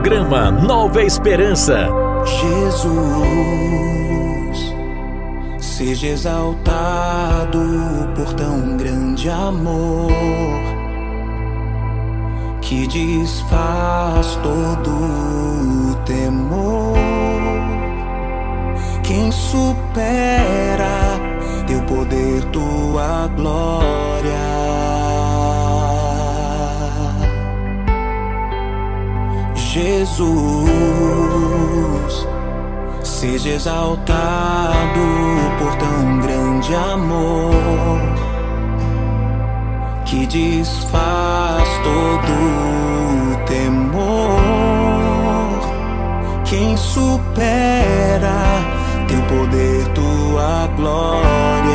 Programa Nova Esperança. Jesus, seja exaltado por tão grande amor que desfaz todo o temor. Quem supera teu poder, tua glória. Jesus, seja exaltado por tão grande amor que desfaz todo o temor. Quem supera teu poder, tua glória.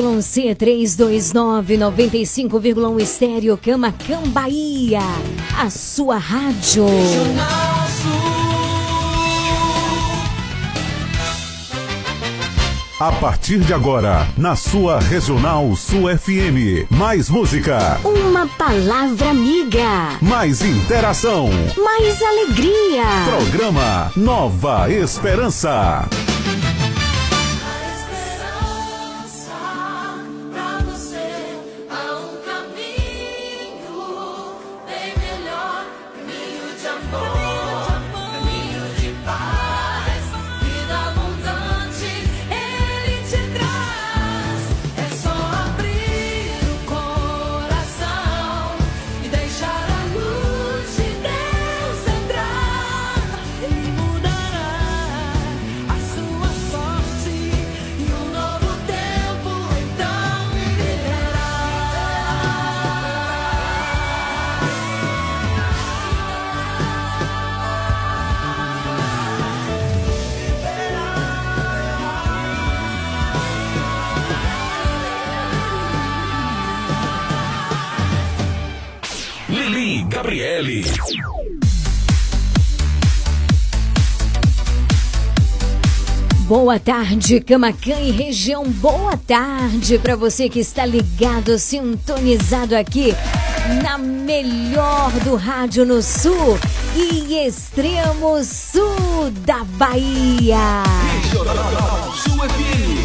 ZYC329 95,1 Estéreo Camacan Bahia. A sua rádio. A partir de agora, na sua Regional Sul FM. Mais música. Uma palavra amiga. Mais interação. Mais alegria. Programa Nova Esperança. Gabriele. Boa tarde, Camacan e região. Boa tarde para você que está ligado, sintonizado aqui na melhor do rádio no sul e extremo sul da Bahia. Sul FM.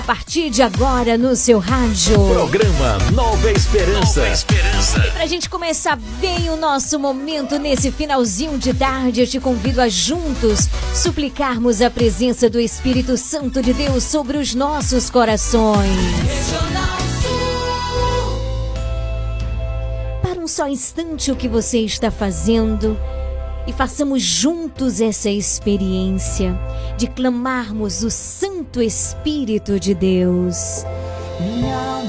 A partir de agora no seu rádio. Programa Nova Esperança. Nova Esperança. Pra gente começar bem o nosso momento nesse finalzinho de tarde, eu te convido a juntos suplicarmos a presença do Espírito Santo de Deus sobre os nossos corações. Para um só instante o que você está fazendo e façamos juntos essa experiência de clamarmos o Santo Espírito de Deus. Minha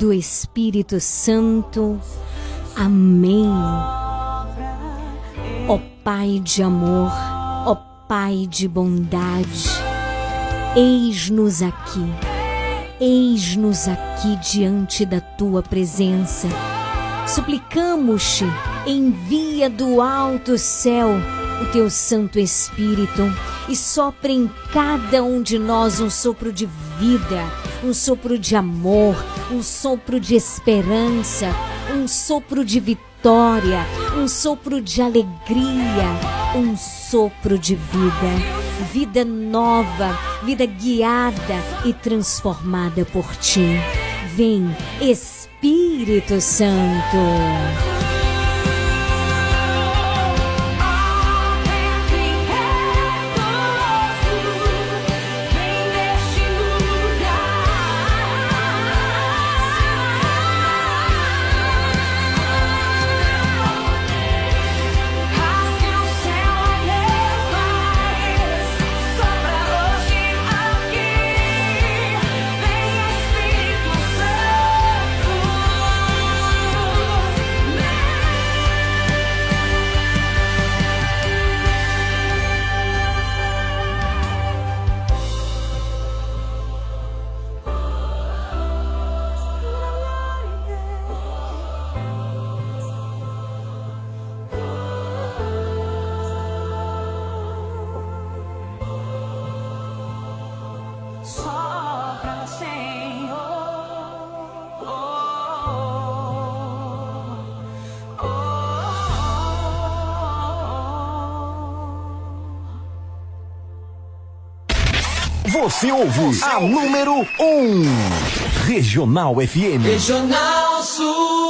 do Espírito Santo. Amém. Ó Pai de amor, ó Pai de bondade, eis-nos aqui, eis-nos aqui diante da tua presença. Suplicamos-te, envia do alto céu o teu Santo Espírito e sopra em cada um de nós um sopro de vida, um sopro de amor, um sopro de esperança, um sopro de vitória, um sopro de alegria, um sopro de vida. Vida nova, vida guiada e transformada por ti. Vem, Espírito Santo. Você ouve a número 1. Um. Regional FM. Regional Sul.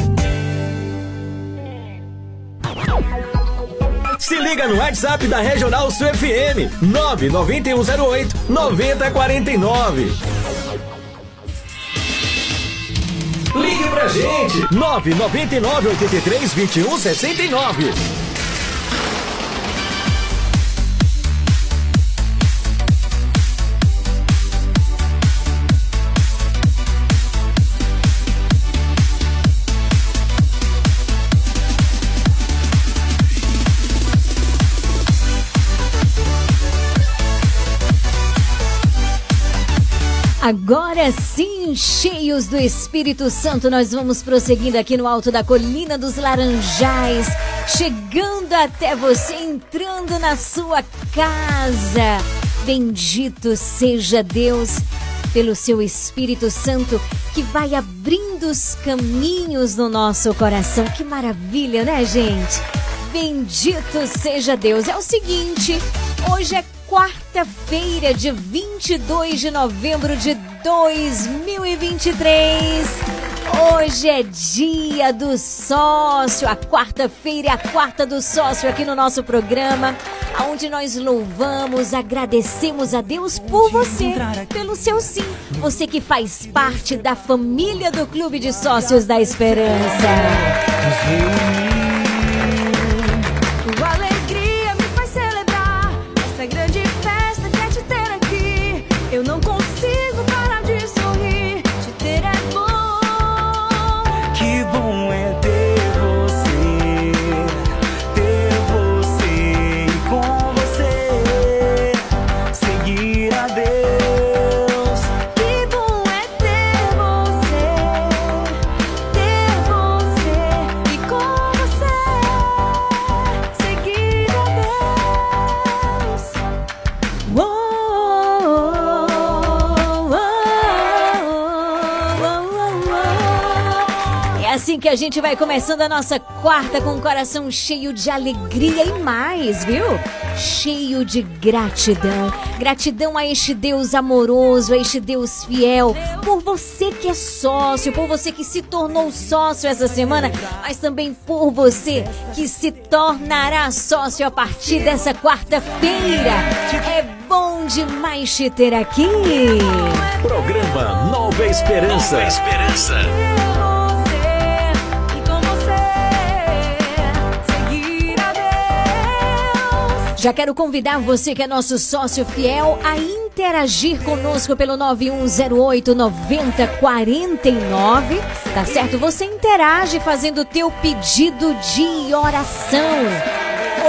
Liga no WhatsApp da Regional Sul FM 99108 9049. Ligue pra gente 999 83 21 69. Agora sim, cheios do Espírito Santo, nós vamos prosseguindo aqui no alto da Colina dos Laranjais, chegando até você, entrando na sua casa. Bendito seja Deus pelo seu Espírito Santo que vai abrindo os caminhos no nosso coração. Que maravilha, né, gente? Bendito seja Deus. É o seguinte, hoje é quarta-feira, de 22 de novembro de 2023. Hoje é dia do sócio, a quarta-feira é a quarta do sócio aqui no nosso programa, onde nós louvamos, agradecemos a Deus por você, pelo seu sim, você que faz parte da família do Clube de Sócios da Esperança. Que a gente vai começando a nossa quarta com o coração cheio de alegria e mais, viu? Cheio de gratidão. Gratidão a este Deus amoroso, a este Deus fiel, por você que é sócio, por você que se tornou sócio essa semana, mas também por você que se tornará sócio a partir dessa quarta-feira. É bom demais te ter aqui. Programa Nova Esperança. Nova Esperança. Já quero convidar você que é nosso sócio fiel a interagir conosco pelo 9108 9049. Tá certo? Você interage fazendo o teu pedido de oração.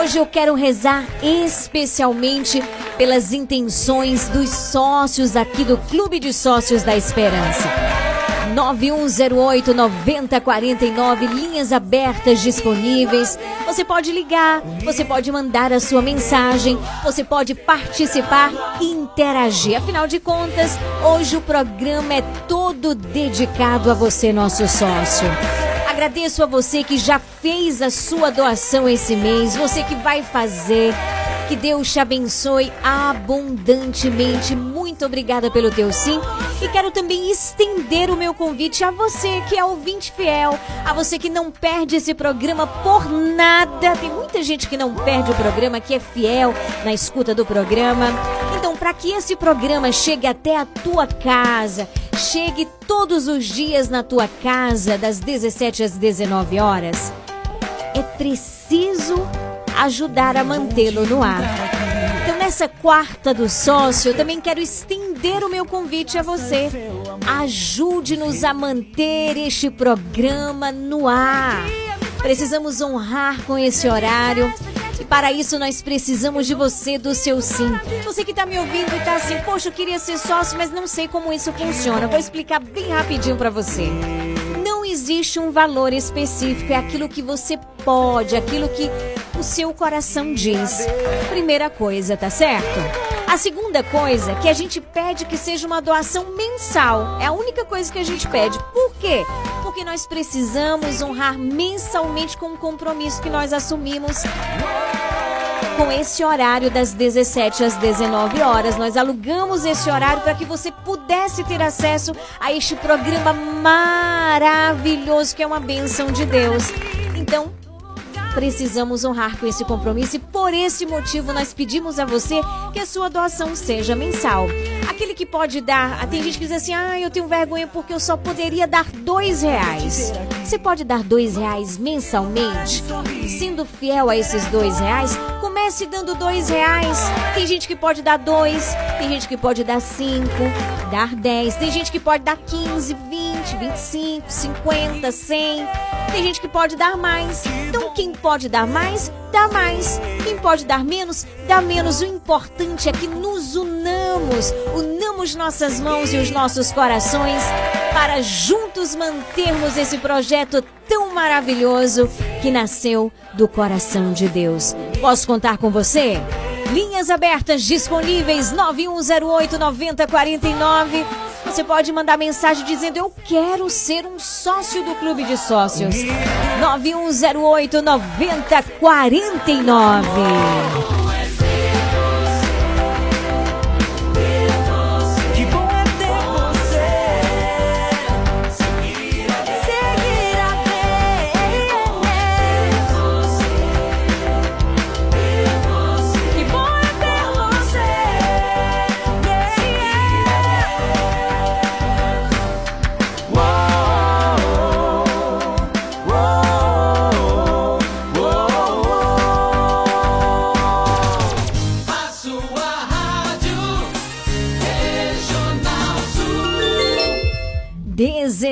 Hoje eu quero rezar especialmente pelas intenções dos sócios aqui do Clube de Sócios da Esperança. 9108 9049, linhas abertas disponíveis. Você pode ligar, você pode mandar a sua mensagem, você pode participar e interagir. Afinal de contas, hoje o programa é todo dedicado a você, nosso sócio. Agradeço a você que já fez a sua doação esse mês, você que vai fazer. Que Deus te abençoe abundantemente. Muito obrigada pelo teu sim. E quero também estender o meu convite a você que é ouvinte fiel, a você que não perde esse programa por nada. Tem muita gente que não perde o programa, que é fiel na escuta do programa. Então, para que esse programa chegue até a tua casa, chegue todos os dias na tua casa, das 17 às 19 horas, é preciso ajudar a mantê-lo no ar. Então, nessa quarta do sócio, eu também quero estender o meu convite a você. Ajude-nos a manter este programa no ar. Precisamos honrar com esse horário E para isso nós precisamos de você, do seu sim. Você que tá me ouvindo e tá assim, poxa, eu queria ser sócio, mas não sei como isso funciona. Vou explicar bem rapidinho para você. Existe um valor específico, é aquilo que você pode, aquilo que o seu coração diz. Primeira coisa, tá certo? A segunda coisa que a gente pede que seja uma doação mensal. É a única coisa que a gente pede. Por quê? Porque nós precisamos honrar mensalmente com o compromisso que nós assumimos com esse horário das 17 às 19 horas. Nós alugamos esse horário para que você pudesse ter acesso a este programa maravilhoso que é uma bênção de Deus. Então, precisamos honrar com esse compromisso e por esse motivo nós pedimos a você que a sua doação seja mensal. Aquele que pode dar, tem gente que diz assim, ah, eu tenho vergonha porque eu só poderia dar dois reais. Você pode dar dois reais mensalmente? Sendo fiel a esses dois reais, comece dando dois reais. Tem gente que pode dar dois, tem gente que pode dar cinco, dar dez, tem gente que pode dar quinze, vinte, vinte e cinco, cinquenta, cem. Tem gente que pode dar mais. Então quem pode dar mais, dá mais. Quem pode dar menos, dá menos. O importante é que nos unamos, unamos nossas mãos e os nossos corações para juntos mantermos esse projeto tão maravilhoso que nasceu do coração de Deus. Posso contar com você? Linhas abertas disponíveis 9108 9049. Você pode mandar mensagem dizendo eu quero ser um sócio do clube de sócios. 9108 9049.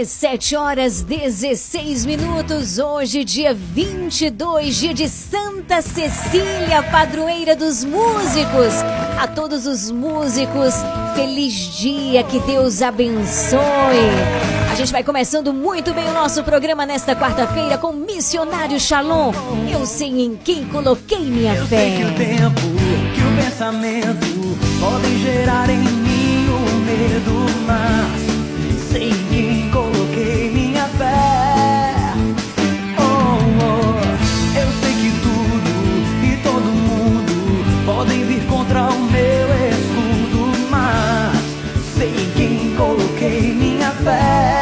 17 horas 16 minutos, hoje, dia 22, dia de Santa Cecília, padroeira dos músicos. A todos os músicos, feliz dia, que Deus abençoe. A gente vai começando muito bem o nosso programa nesta quarta-feira com Missionário Shalom. Eu sei em quem coloquei minha Eu fé. sei que o tempo, que o pensamento podem gerar em mim o medo, mas sei em coloquei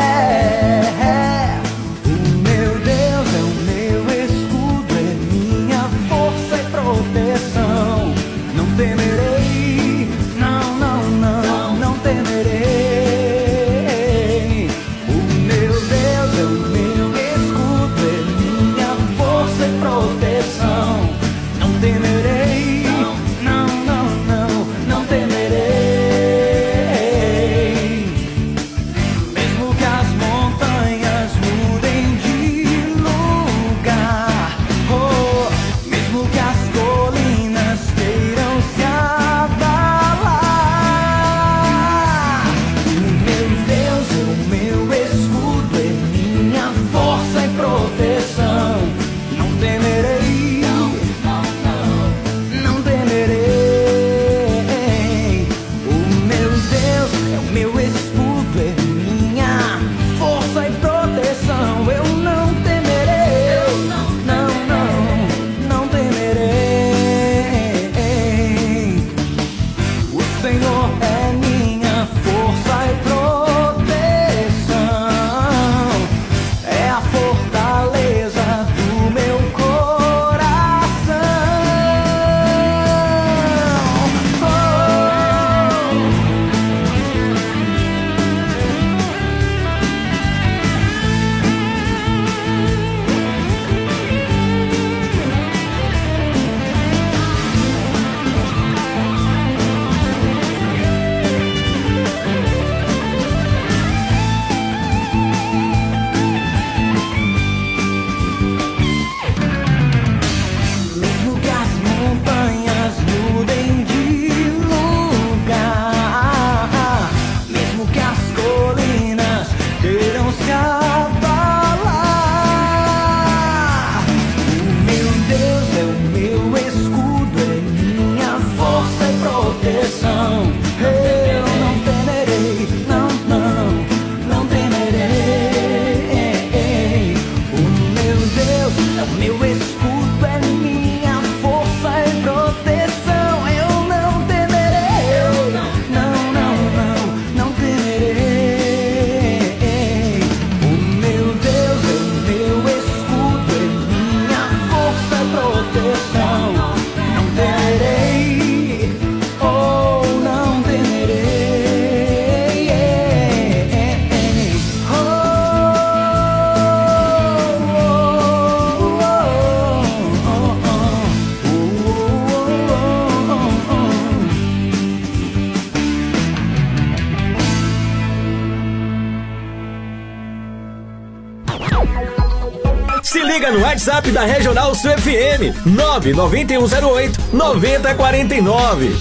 WhatsApp da Regional Sul FM 99108 9049.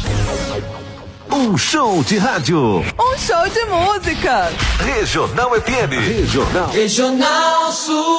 Um show de rádio. Um show de música. Regional FM. Regional. Regional Sul.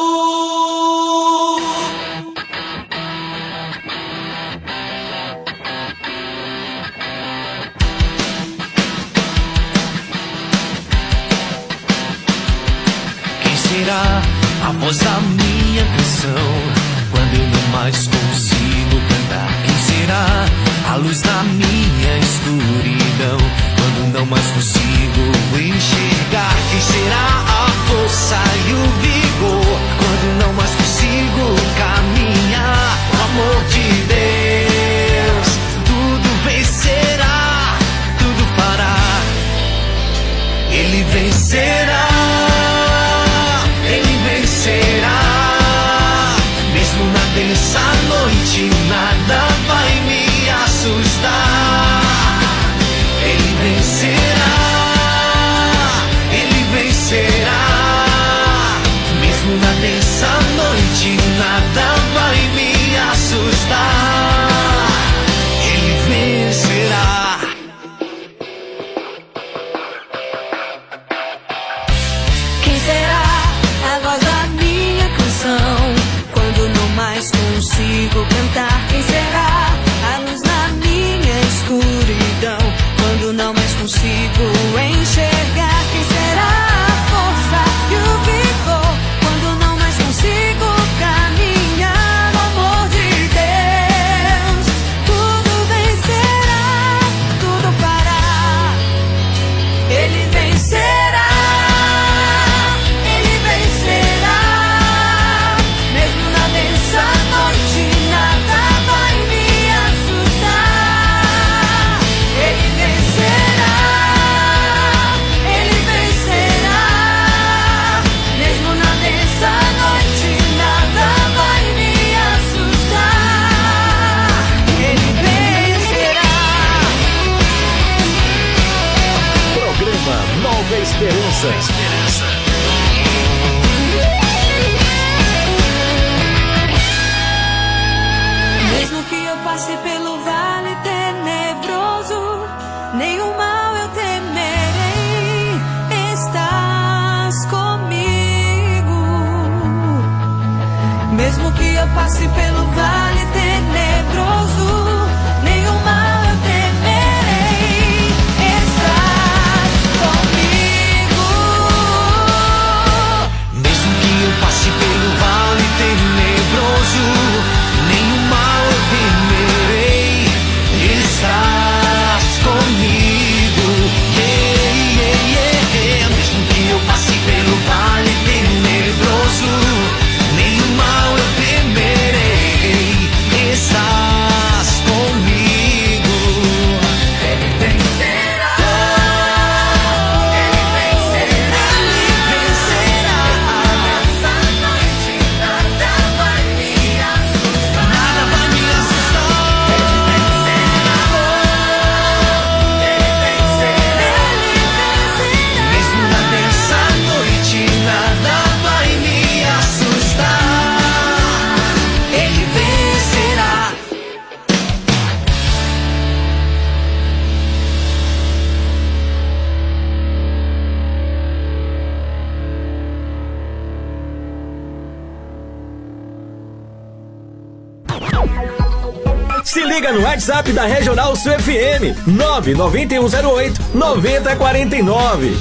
WhatsApp da Regional Sul FM 99108 9049.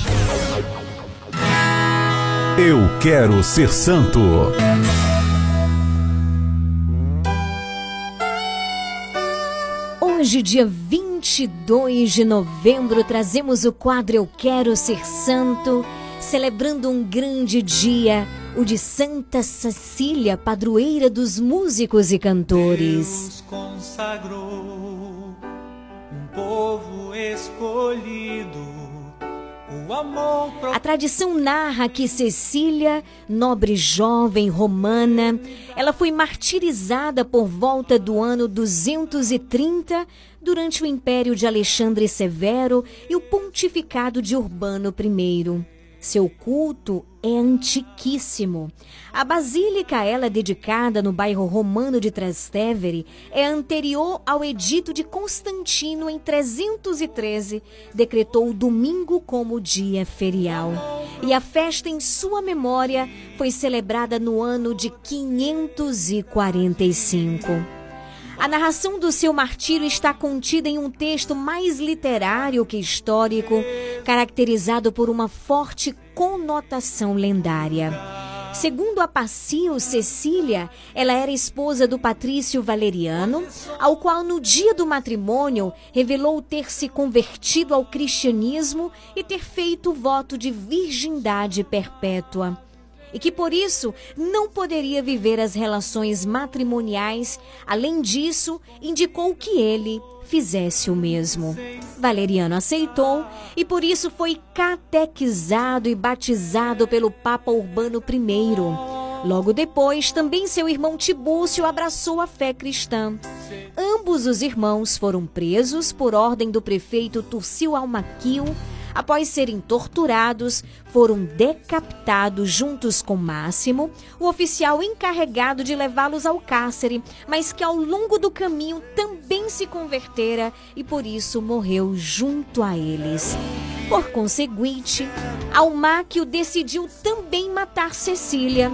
Eu quero ser santo. Hoje, dia 22 de novembro, trazemos o quadro Eu Quero Ser Santo, celebrando um grande dia o de Santa Cecília, padroeira dos músicos e cantores. Deus consagrou um povo escolhido. A tradição narra que Cecília, nobre jovem romana, ela foi martirizada por volta do ano 230 durante o império de Alexandre Severo e o pontificado de Urbano I. Seu culto é antiquíssimo. A basílica, ela dedicada no bairro romano de Trastevere, é anterior ao edito de Constantino em 313, decretou o domingo como dia ferial. E a festa em sua memória foi celebrada no ano de 545. A narração do seu martírio está contida em um texto mais literário que histórico, caracterizado por uma forte conotação lendária. Segundo a Pacio Cecília, ela era esposa do patrício Valeriano, ao qual no dia do matrimônio revelou ter se convertido ao cristianismo e ter feito o voto de virgindade perpétua e que por isso não poderia viver as relações matrimoniais. Além disso, indicou que ele fizesse o mesmo. Valeriano aceitou e por isso foi catequizado e batizado pelo Papa Urbano I. Logo depois, também seu irmão Tibúcio abraçou a fé cristã. Ambos os irmãos foram presos por ordem do prefeito Turcio Almaquil Após serem torturados, foram decapitados juntos com Máximo, o oficial encarregado de levá-los ao cárcere, mas que ao longo do caminho também se convertera e por isso morreu junto a eles. Por conseguinte, Almáquio decidiu também matar Cecília.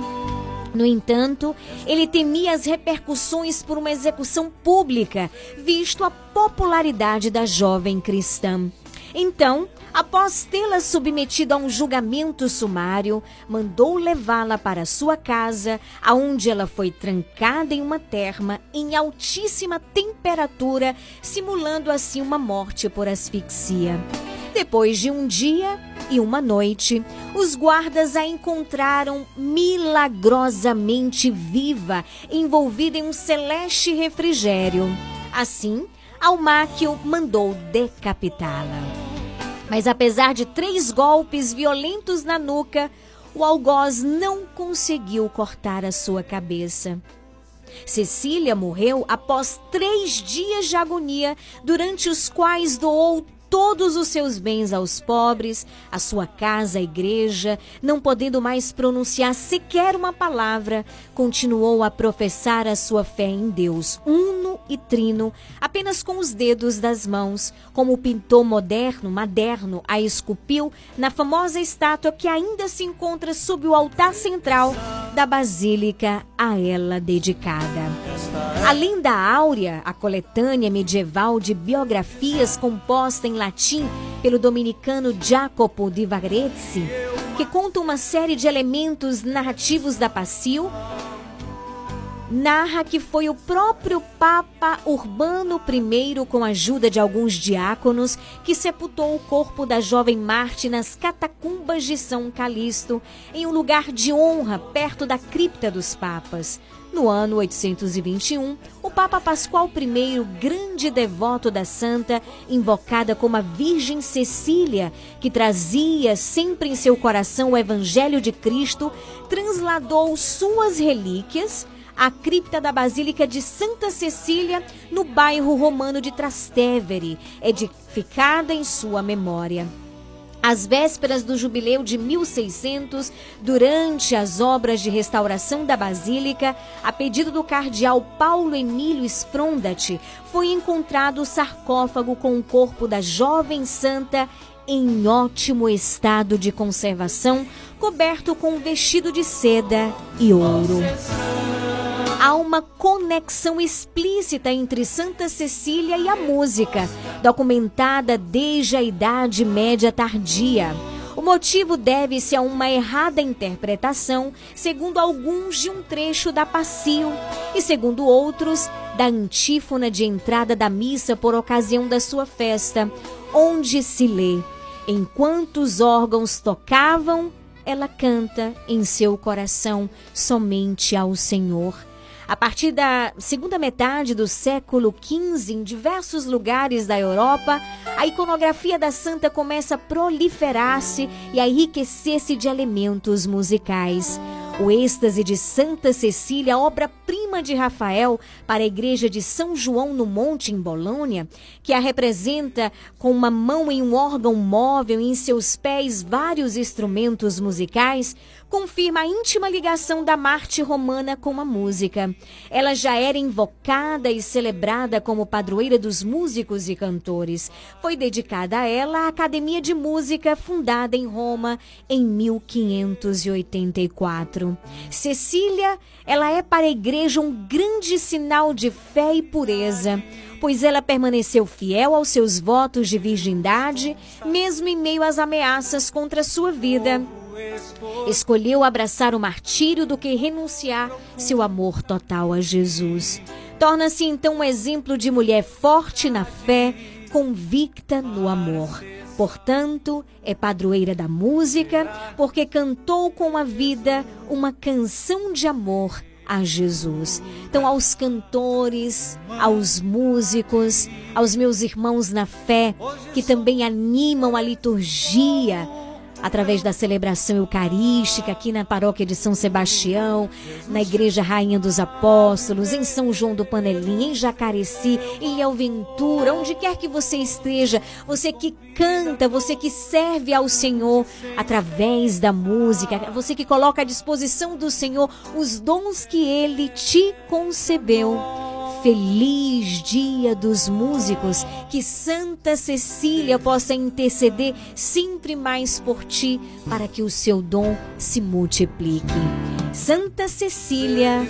No entanto, ele temia as repercussões por uma execução pública, visto a popularidade da jovem cristã. Então, após tê-la submetido a um julgamento sumário, mandou levá-la para sua casa, aonde ela foi trancada em uma terma em altíssima temperatura, simulando assim uma morte por asfixia. Depois de um dia e uma noite, os guardas a encontraram milagrosamente viva, envolvida em um celeste refrigério. Assim, Almáquio mandou decapitá-la. Mas apesar de três golpes violentos na nuca, o algoz não conseguiu cortar a sua cabeça. Cecília morreu após três dias de agonia, durante os quais doou todos os seus bens aos pobres, a sua casa, a igreja, não podendo mais pronunciar sequer uma palavra, continuou a professar a sua fé em Deus, uno e trino, apenas com os dedos das mãos, como o pintor moderno, maderno, a esculpiu na famosa estátua que ainda se encontra sob o altar central da basílica a ela dedicada. Além da Áurea, a coletânea medieval de biografias composta em latim pelo dominicano Jacopo di Varese, que conta uma série de elementos narrativos da Pacil, narra que foi o próprio Papa Urbano I, com a ajuda de alguns diáconos, que sepultou o corpo da jovem Marte nas catacumbas de São Calixto, em um lugar de honra perto da cripta dos papas. No ano 821, o Papa Pascoal I, grande devoto da santa, invocada como a Virgem Cecília, que trazia sempre em seu coração o Evangelho de Cristo, transladou suas relíquias à cripta da Basílica de Santa Cecília, no bairro romano de Trastevere, edificada em sua memória. Às vésperas do jubileu de 1600, durante as obras de restauração da Basílica, a pedido do cardeal Paulo Emílio Sfrondat, foi encontrado o sarcófago com o corpo da jovem santa em ótimo estado de conservação, coberto com um vestido de seda e ouro há uma conexão explícita entre Santa Cecília e a música, documentada desde a Idade Média tardia. O motivo deve-se a uma errada interpretação, segundo alguns, de um trecho da Passio e, segundo outros, da antífona de entrada da missa por ocasião da sua festa, onde se lê: Enquanto os órgãos tocavam, ela canta em seu coração somente ao Senhor. A partir da segunda metade do século XV, em diversos lugares da Europa, a iconografia da santa começa a proliferar-se e a enriquecer-se de elementos musicais. O êxtase de Santa Cecília, obra-prima de Rafael para a igreja de São João no Monte, em Bolônia, que a representa com uma mão em um órgão móvel e em seus pés vários instrumentos musicais, confirma a íntima ligação da Marte romana com a música. Ela já era invocada e celebrada como padroeira dos músicos e cantores. Foi dedicada a ela a Academia de Música, fundada em Roma em 1584. Cecília, ela é para a igreja um grande sinal de fé e pureza pois ela permaneceu fiel aos seus votos de virgindade, mesmo em meio às ameaças contra sua vida. Escolheu abraçar o martírio do que renunciar seu amor total a Jesus. Torna-se então um exemplo de mulher forte na fé, convicta no amor. Portanto, é padroeira da música, porque cantou com a vida uma canção de amor a Jesus. Então, aos cantores, aos músicos, aos meus irmãos na fé, que também animam a liturgia através da celebração eucarística aqui na paróquia de São Sebastião, na Igreja Rainha dos Apóstolos, em São João do Panelim, em Jacareci, em Elventura, onde quer que você esteja, você que canta, você que serve ao Senhor através da música, você que coloca à disposição do Senhor os dons que ele te concebeu. Feliz Dia dos Músicos, que Santa Cecília possa interceder sempre mais por ti, para que o seu dom se multiplique. Santa Cecília,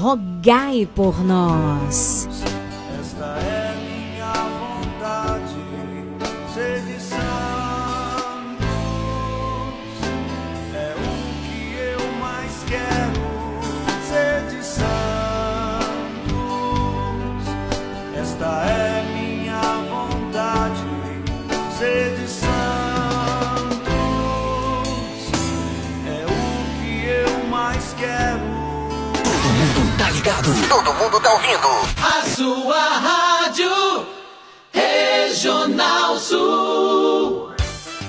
rogai por nós. Ligado? Todo mundo tá ouvindo. A sua rádio Regional Sul.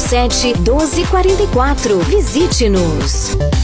99807 1244. Visite-nos.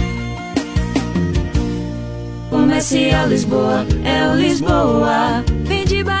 Comercial Lisboa, é o Lisboa. Economia numa boa.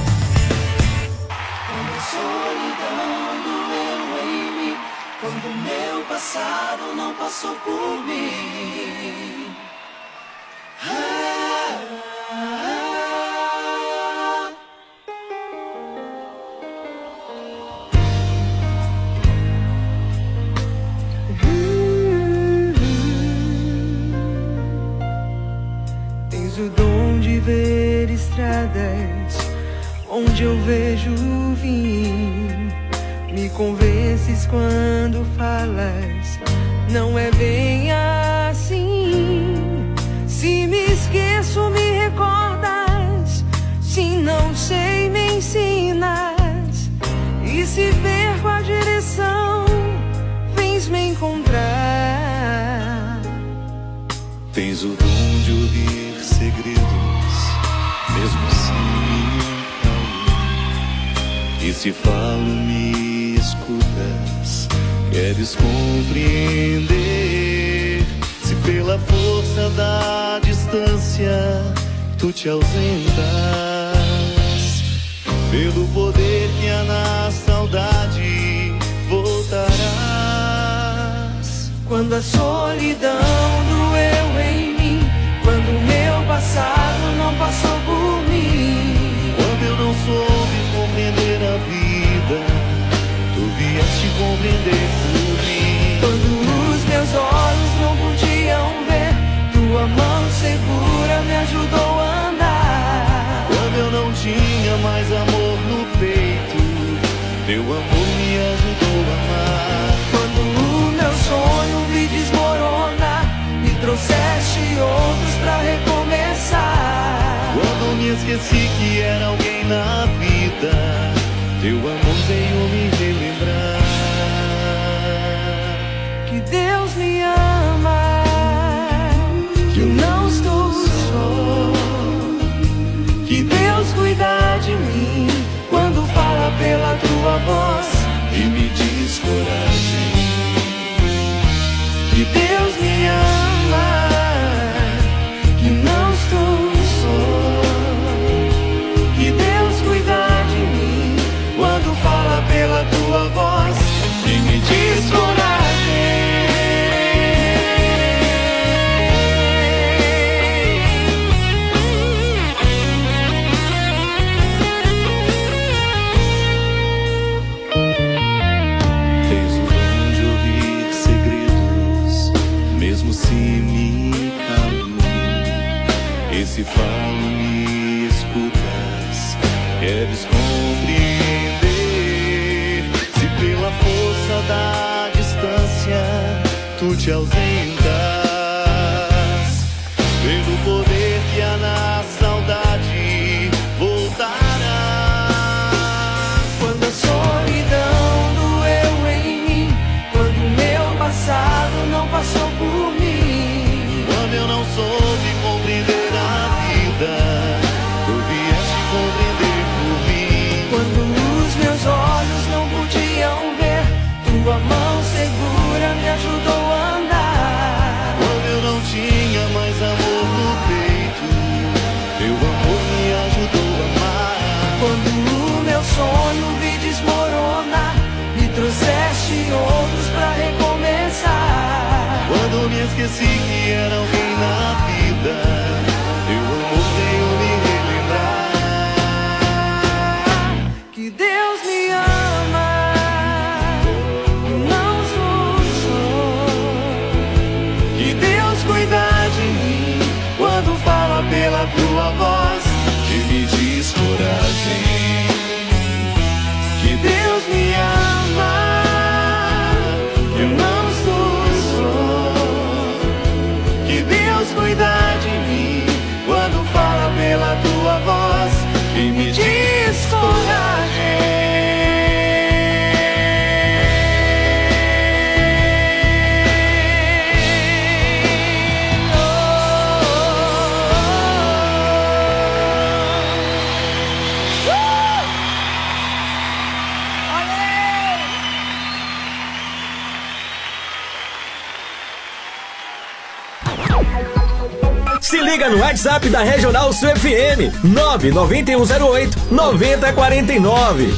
No WhatsApp da Regional Sul FM 99108 9049.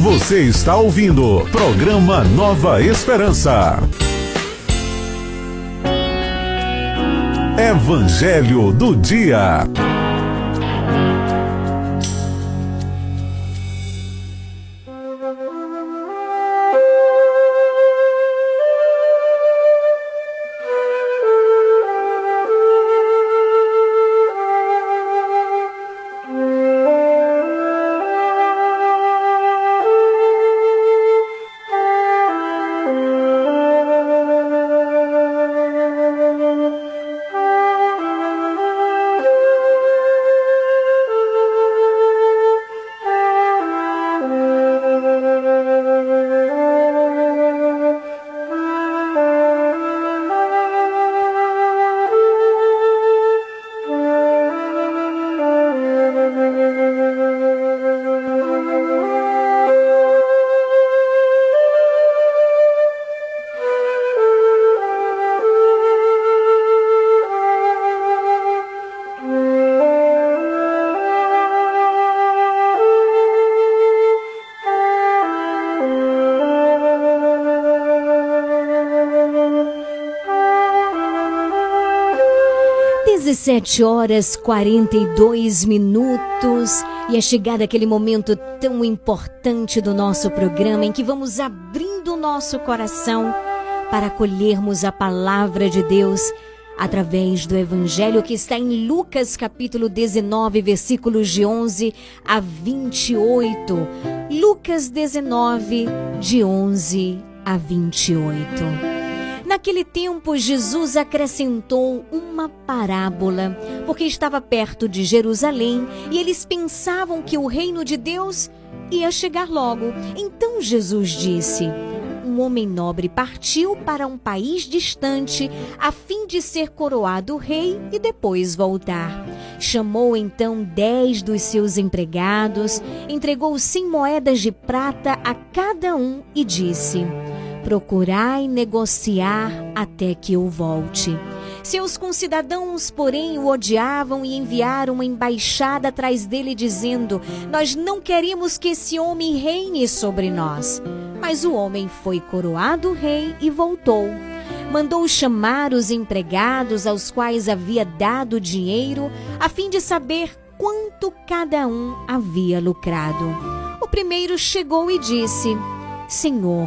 Você está ouvindo programa Nova Esperança. Evangelho do Dia. 17 horas 42 minutos e é chegado aquele momento tão importante do nosso programa em que vamos abrindo o nosso coração para acolhermos a palavra de Deus através do evangelho que está em Lucas capítulo 19, versículos de 11 a 28. Lucas 19 de 11 a 28. Naquele tempo, Jesus acrescentou uma parábola, porque estava perto de Jerusalém e eles pensavam que o reino de Deus ia chegar logo. Então Jesus disse: Um homem nobre partiu para um país distante a fim de ser coroado rei e depois voltar. Chamou então dez dos seus empregados, entregou cem moedas de prata a cada um e disse: procurai negociar até que eu volte. Seus concidadãos, porém, o odiavam e enviaram uma embaixada atrás dele, dizendo: Nós não queremos que esse homem reine sobre nós. Mas o homem foi coroado rei e voltou. Mandou chamar os empregados aos quais havia dado dinheiro, a fim de saber quanto cada um havia lucrado. O primeiro chegou e disse: Senhor,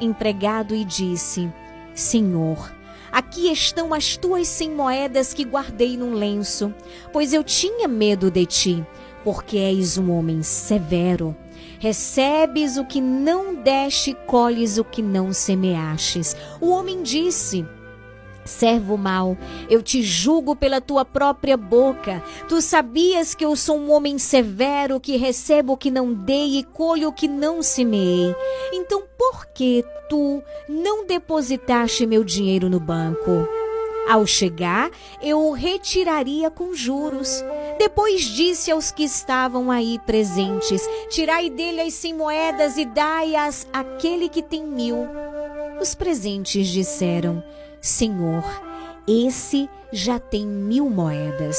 empregado e disse: Senhor, aqui estão as tuas cem moedas que guardei num lenço, pois eu tinha medo de ti, porque és um homem severo. Recebes o que não deste, colhes o que não semeastes. O homem disse: Servo mau, eu te julgo pela tua própria boca. Tu sabias que eu sou um homem severo, que recebo o que não dei e colho o que não semeei. Então por que tu não depositaste meu dinheiro no banco? Ao chegar, eu o retiraria com juros. Depois disse aos que estavam aí presentes: Tirai dele as cem moedas e dai-as àquele que tem mil. Os presentes disseram: Senhor, esse já tem mil moedas.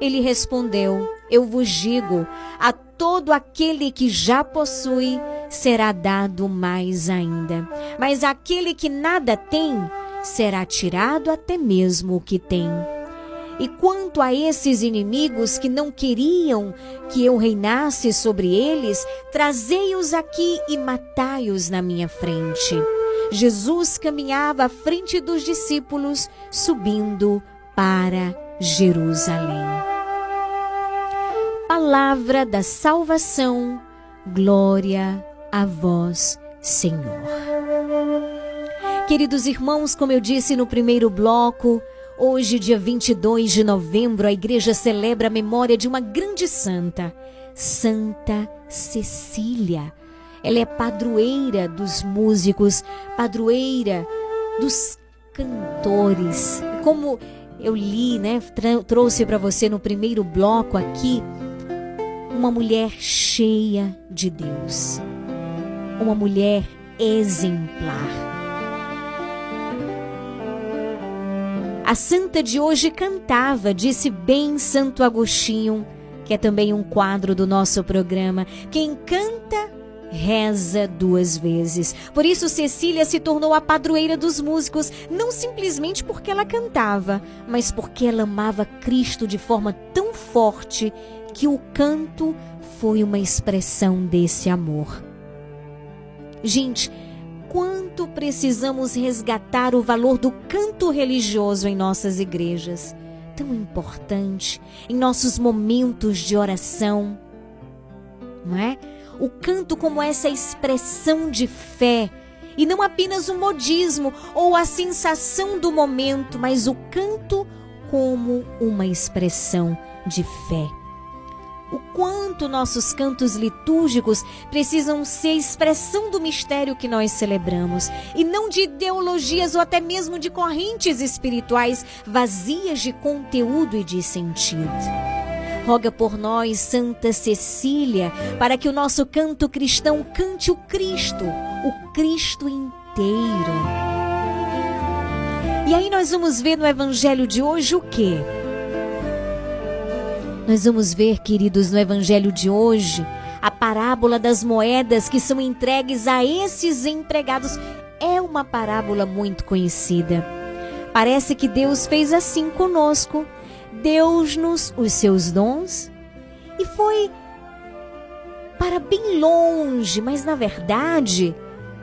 Ele respondeu: Eu vos digo, a todo aquele que já possui será dado mais ainda. Mas aquele que nada tem, será tirado até mesmo o que tem. E quanto a esses inimigos que não queriam que eu reinasse sobre eles, trazei-os aqui e matai-os na minha frente. Jesus caminhava à frente dos discípulos, subindo para Jerusalém. Palavra da salvação, glória a vós, Senhor. Queridos irmãos, como eu disse no primeiro bloco, Hoje, dia 22 de novembro, a igreja celebra a memória de uma grande santa, Santa Cecília. Ela é padroeira dos músicos, padroeira dos cantores. Como eu li, né, trouxe para você no primeiro bloco aqui, uma mulher cheia de Deus. Uma mulher exemplar. A santa de hoje cantava, disse bem Santo Agostinho, que é também um quadro do nosso programa. Quem canta, reza duas vezes. Por isso, Cecília se tornou a padroeira dos músicos, não simplesmente porque ela cantava, mas porque ela amava Cristo de forma tão forte que o canto foi uma expressão desse amor. Gente, quanto precisamos resgatar o valor do canto religioso em nossas igrejas. Tão importante em nossos momentos de oração, não é? O canto como essa expressão de fé e não apenas um modismo ou a sensação do momento, mas o canto como uma expressão de fé o quanto nossos cantos litúrgicos precisam ser expressão do mistério que nós celebramos e não de ideologias ou até mesmo de correntes espirituais vazias de conteúdo e de sentido. Roga por nós, Santa Cecília, para que o nosso canto cristão cante o Cristo, o Cristo inteiro. E aí nós vamos ver no evangelho de hoje o que? Nós vamos ver, queridos, no evangelho de hoje, a parábola das moedas que são entregues a esses empregados. É uma parábola muito conhecida. Parece que Deus fez assim conosco. Deu-nos os seus dons e foi para bem longe, mas na verdade,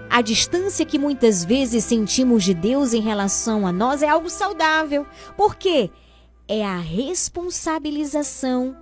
a distância que muitas vezes sentimos de Deus em relação a nós é algo saudável. Por quê? é a responsabilização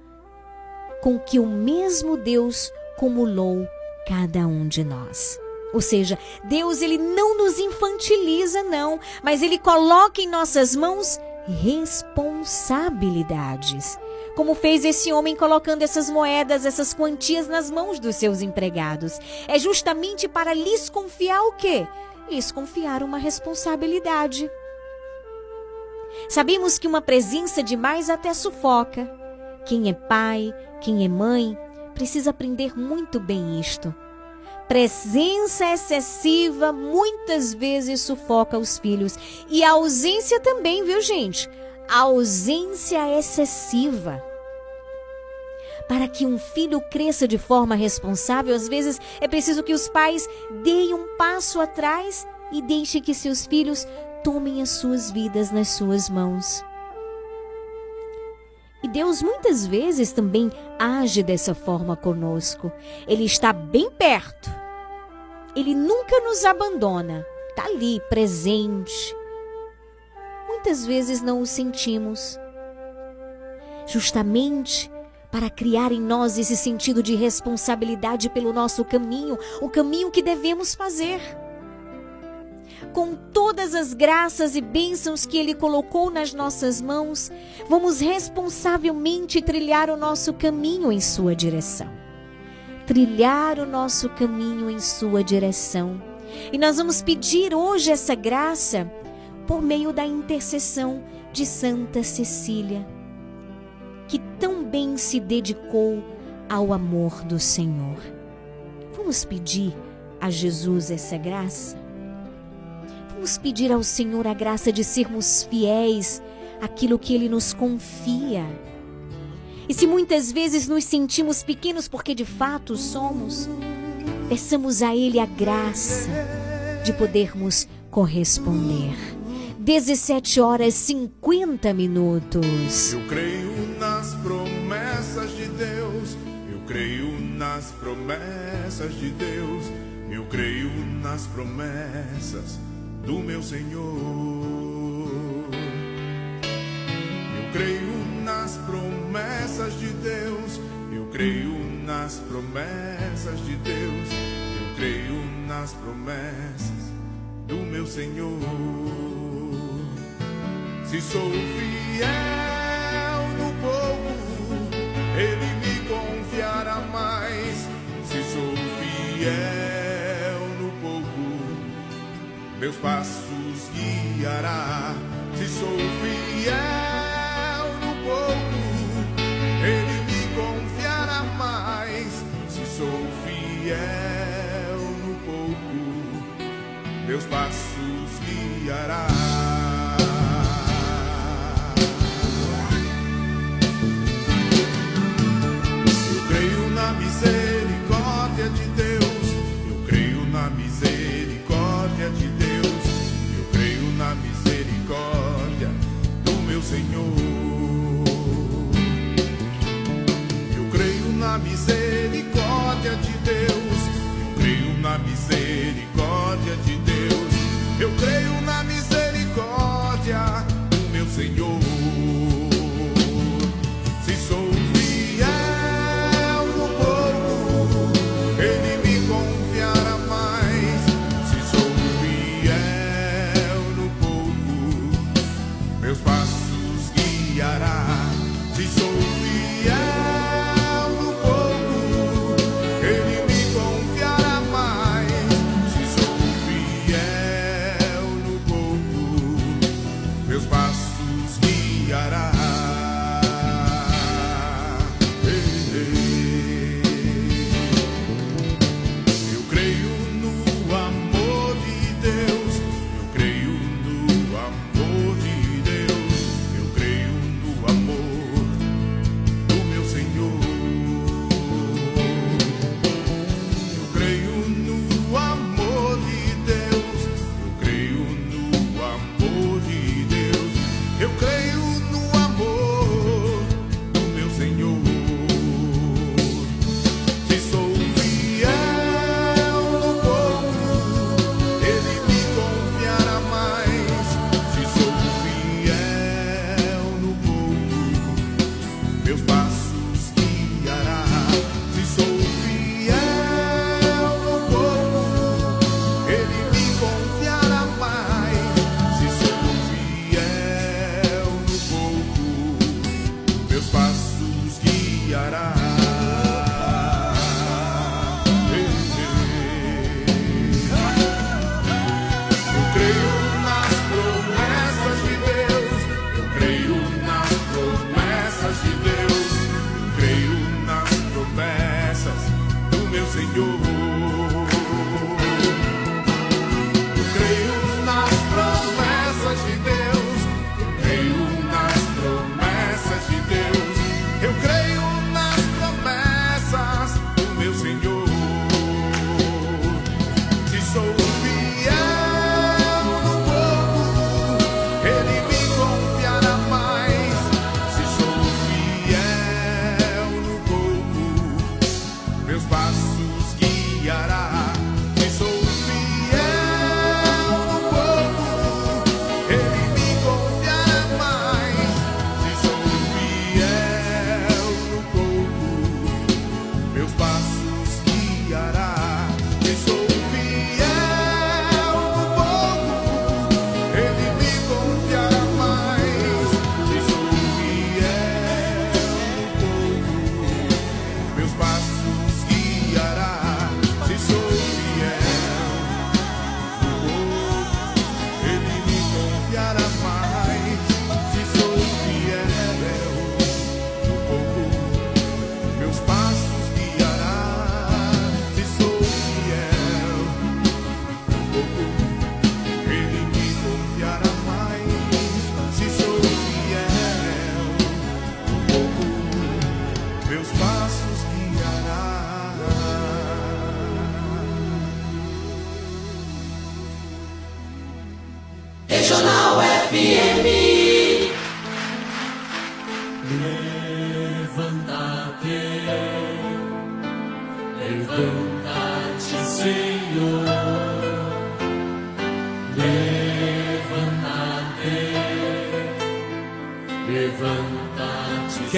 com que o mesmo Deus cumulou cada um de nós. Ou seja, Deus ele não nos infantiliza não, mas ele coloca em nossas mãos responsabilidades. Como fez esse homem colocando essas moedas, essas quantias nas mãos dos seus empregados. É justamente para lhes confiar o quê? Lhes confiar uma responsabilidade. Sabemos que uma presença demais até sufoca. Quem é pai, quem é mãe, precisa aprender muito bem isto. Presença excessiva muitas vezes sufoca os filhos. E a ausência também, viu, gente? A ausência excessiva. Para que um filho cresça de forma responsável, às vezes é preciso que os pais deem um passo atrás e deixem que seus filhos tomem as suas vidas nas suas mãos. E Deus muitas vezes também age dessa forma conosco. Ele está bem perto. Ele nunca nos abandona. Está ali, presente. Muitas vezes não o sentimos. Justamente para criar em nós esse sentido de responsabilidade pelo nosso caminho, o caminho que devemos fazer com todas as graças e bênçãos que Ele colocou nas nossas mãos, vamos responsavelmente trilhar o nosso caminho em Sua direção. Trilhar o nosso caminho em Sua direção. E nós vamos pedir hoje essa graça por meio da intercessão de Santa Cecília, que tão bem se dedicou ao amor do Senhor. Vamos pedir a Jesus essa graça? Vamos pedir ao Senhor a graça de sermos fiéis àquilo que Ele nos confia. E se muitas vezes nos sentimos pequenos, porque de fato somos, peçamos a Ele a graça de podermos corresponder. 17 horas 50 minutos. Eu creio nas promessas de Deus, eu creio nas promessas de Deus, eu creio nas promessas do meu Senhor. Eu creio nas promessas de Deus, eu creio nas promessas de Deus, eu creio nas promessas do meu Senhor. Se sou fiel no povo, Ele me confiará mais. Se sou fiel meus passos guiará. Se sou fiel no pouco, Ele me confiará mais. Se sou fiel no pouco, meus passos guiará. na misericórdia de Deus. Eu creio na misericórdia de Deus. Eu creio na misericórdia.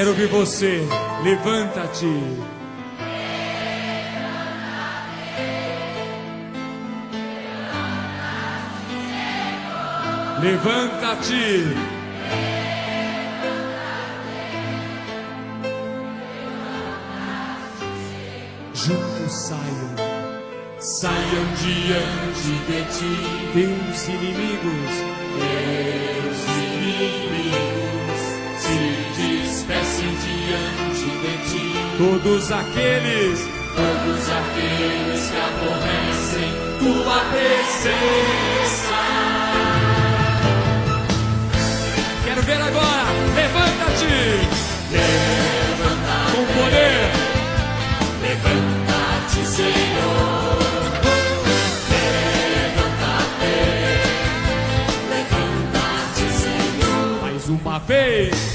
quero ouvir você. Levanta-te. Levanta-te. Juntos saiam, saiam diante de ti, Deus inimigos, Deus inimigos. Todos aqueles, Todos aqueles que aborrecem tua presença. quero ver agora, levanta-te, Levanta, com poder, levanta-te, Senhor. Levanta-te, levanta-te, Senhor. mais uma vez,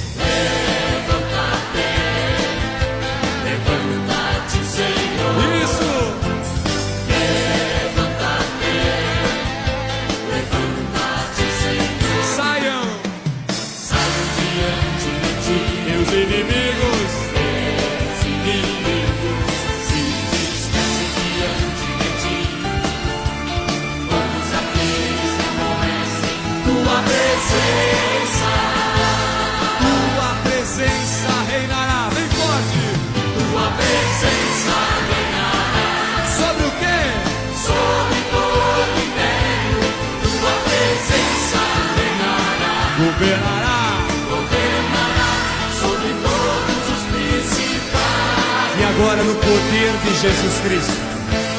de Jesus Cristo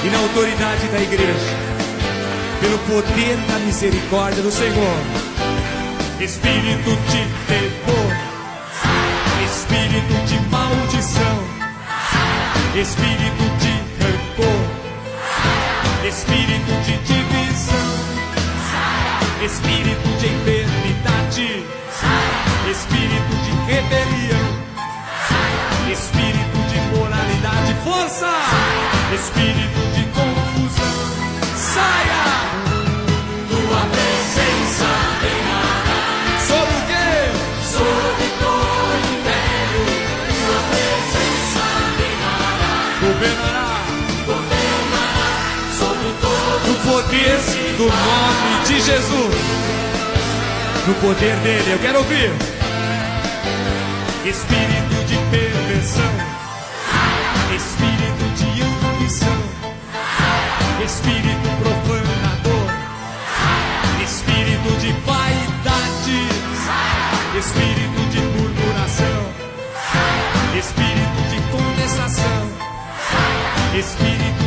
e na autoridade da igreja, pelo poder da misericórdia do Senhor, espírito de temor, espírito de maldição, espírito de rancor, espírito de divisão, espírito de enfermidade, espírito de rebelião, espírito força, espírito de confusão, saia Tua presença reinará sobre o quê? sobre todo império. Tua presença reinará, Governará governará sobre todo no poder do nome de Jesus, no poder dele, eu quero ouvir. Espírito de perversão, espírito de murmuração, espírito de condensação, espírito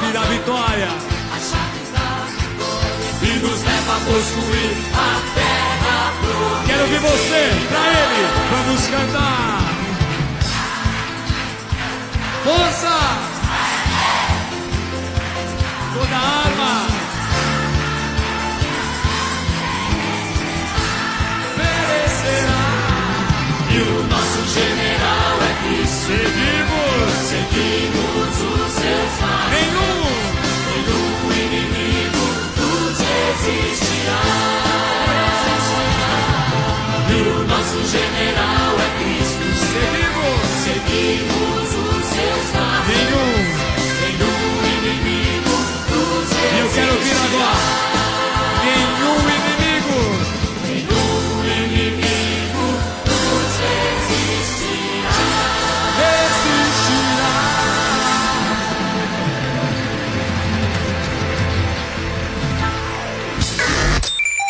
chave da vitória. a chave da vitória. E nos leva a possuir a terra prometida. Quero ouvir você. Pra ele. Vamos cantar. Força. Toda arma.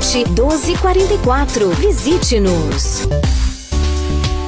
1244. Visite-nos.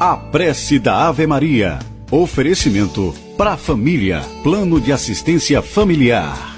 A prece da Ave Maria. Oferecimento para família. Plano de assistência familiar.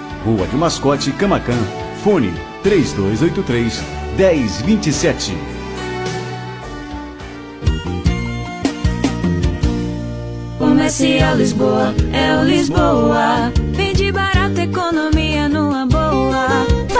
Rua de Mascote, Camacan. Fone 3283 1027. Comercial Lisboa, é o Lisboa. Vende barato, economia.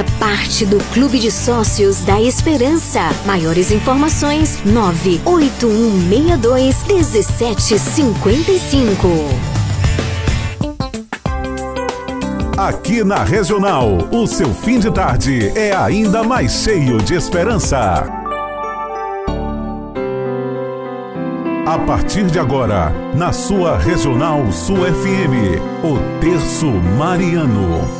Faça parte do Clube de Sócios da Esperança. Maiores informações: 98162 1755. Aqui na Regional, o seu fim de tarde é ainda mais cheio de esperança. A partir de agora, na sua Regional Sul FM, o Terço Mariano.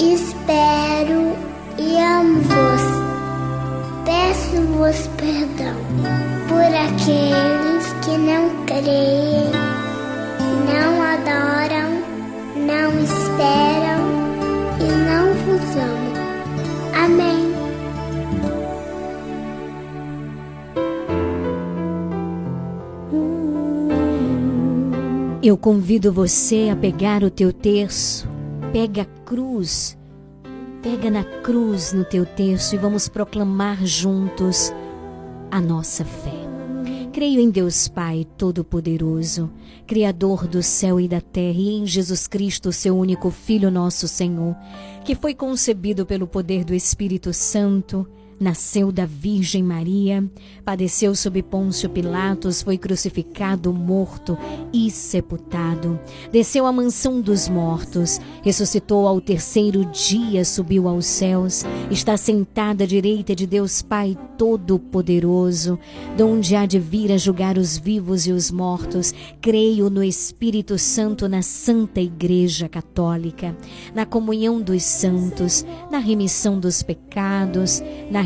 Espero e amo-vos. Peço-vos perdão por aqueles que não creem, não adoram, não esperam e não vos amam. Amém. Eu convido você a pegar o teu terço Pega a cruz, pega na cruz no teu terço e vamos proclamar juntos a nossa fé. Creio em Deus Pai Todo-Poderoso, Criador do céu e da terra, e em Jesus Cristo, seu único Filho, nosso Senhor, que foi concebido pelo poder do Espírito Santo Nasceu da Virgem Maria, padeceu sob Pôncio Pilatos, foi crucificado, morto e sepultado. Desceu à mansão dos mortos, ressuscitou ao terceiro dia, subiu aos céus, está sentado à direita de Deus Pai Todo-Poderoso, donde há de vir a julgar os vivos e os mortos. Creio no Espírito Santo, na Santa Igreja Católica, na comunhão dos santos, na remissão dos pecados, na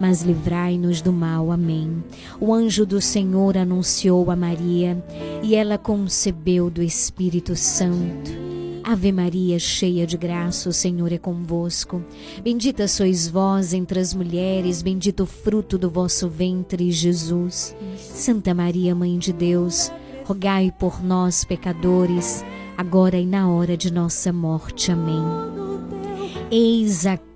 mas livrai-nos do mal. Amém. O anjo do Senhor anunciou a Maria, e ela concebeu do Espírito Santo. Ave Maria, cheia de graça, o Senhor é convosco. Bendita sois vós entre as mulheres, bendito o fruto do vosso ventre, Jesus. Santa Maria, Mãe de Deus, rogai por nós, pecadores, agora e na hora de nossa morte. Amém. Eis aqui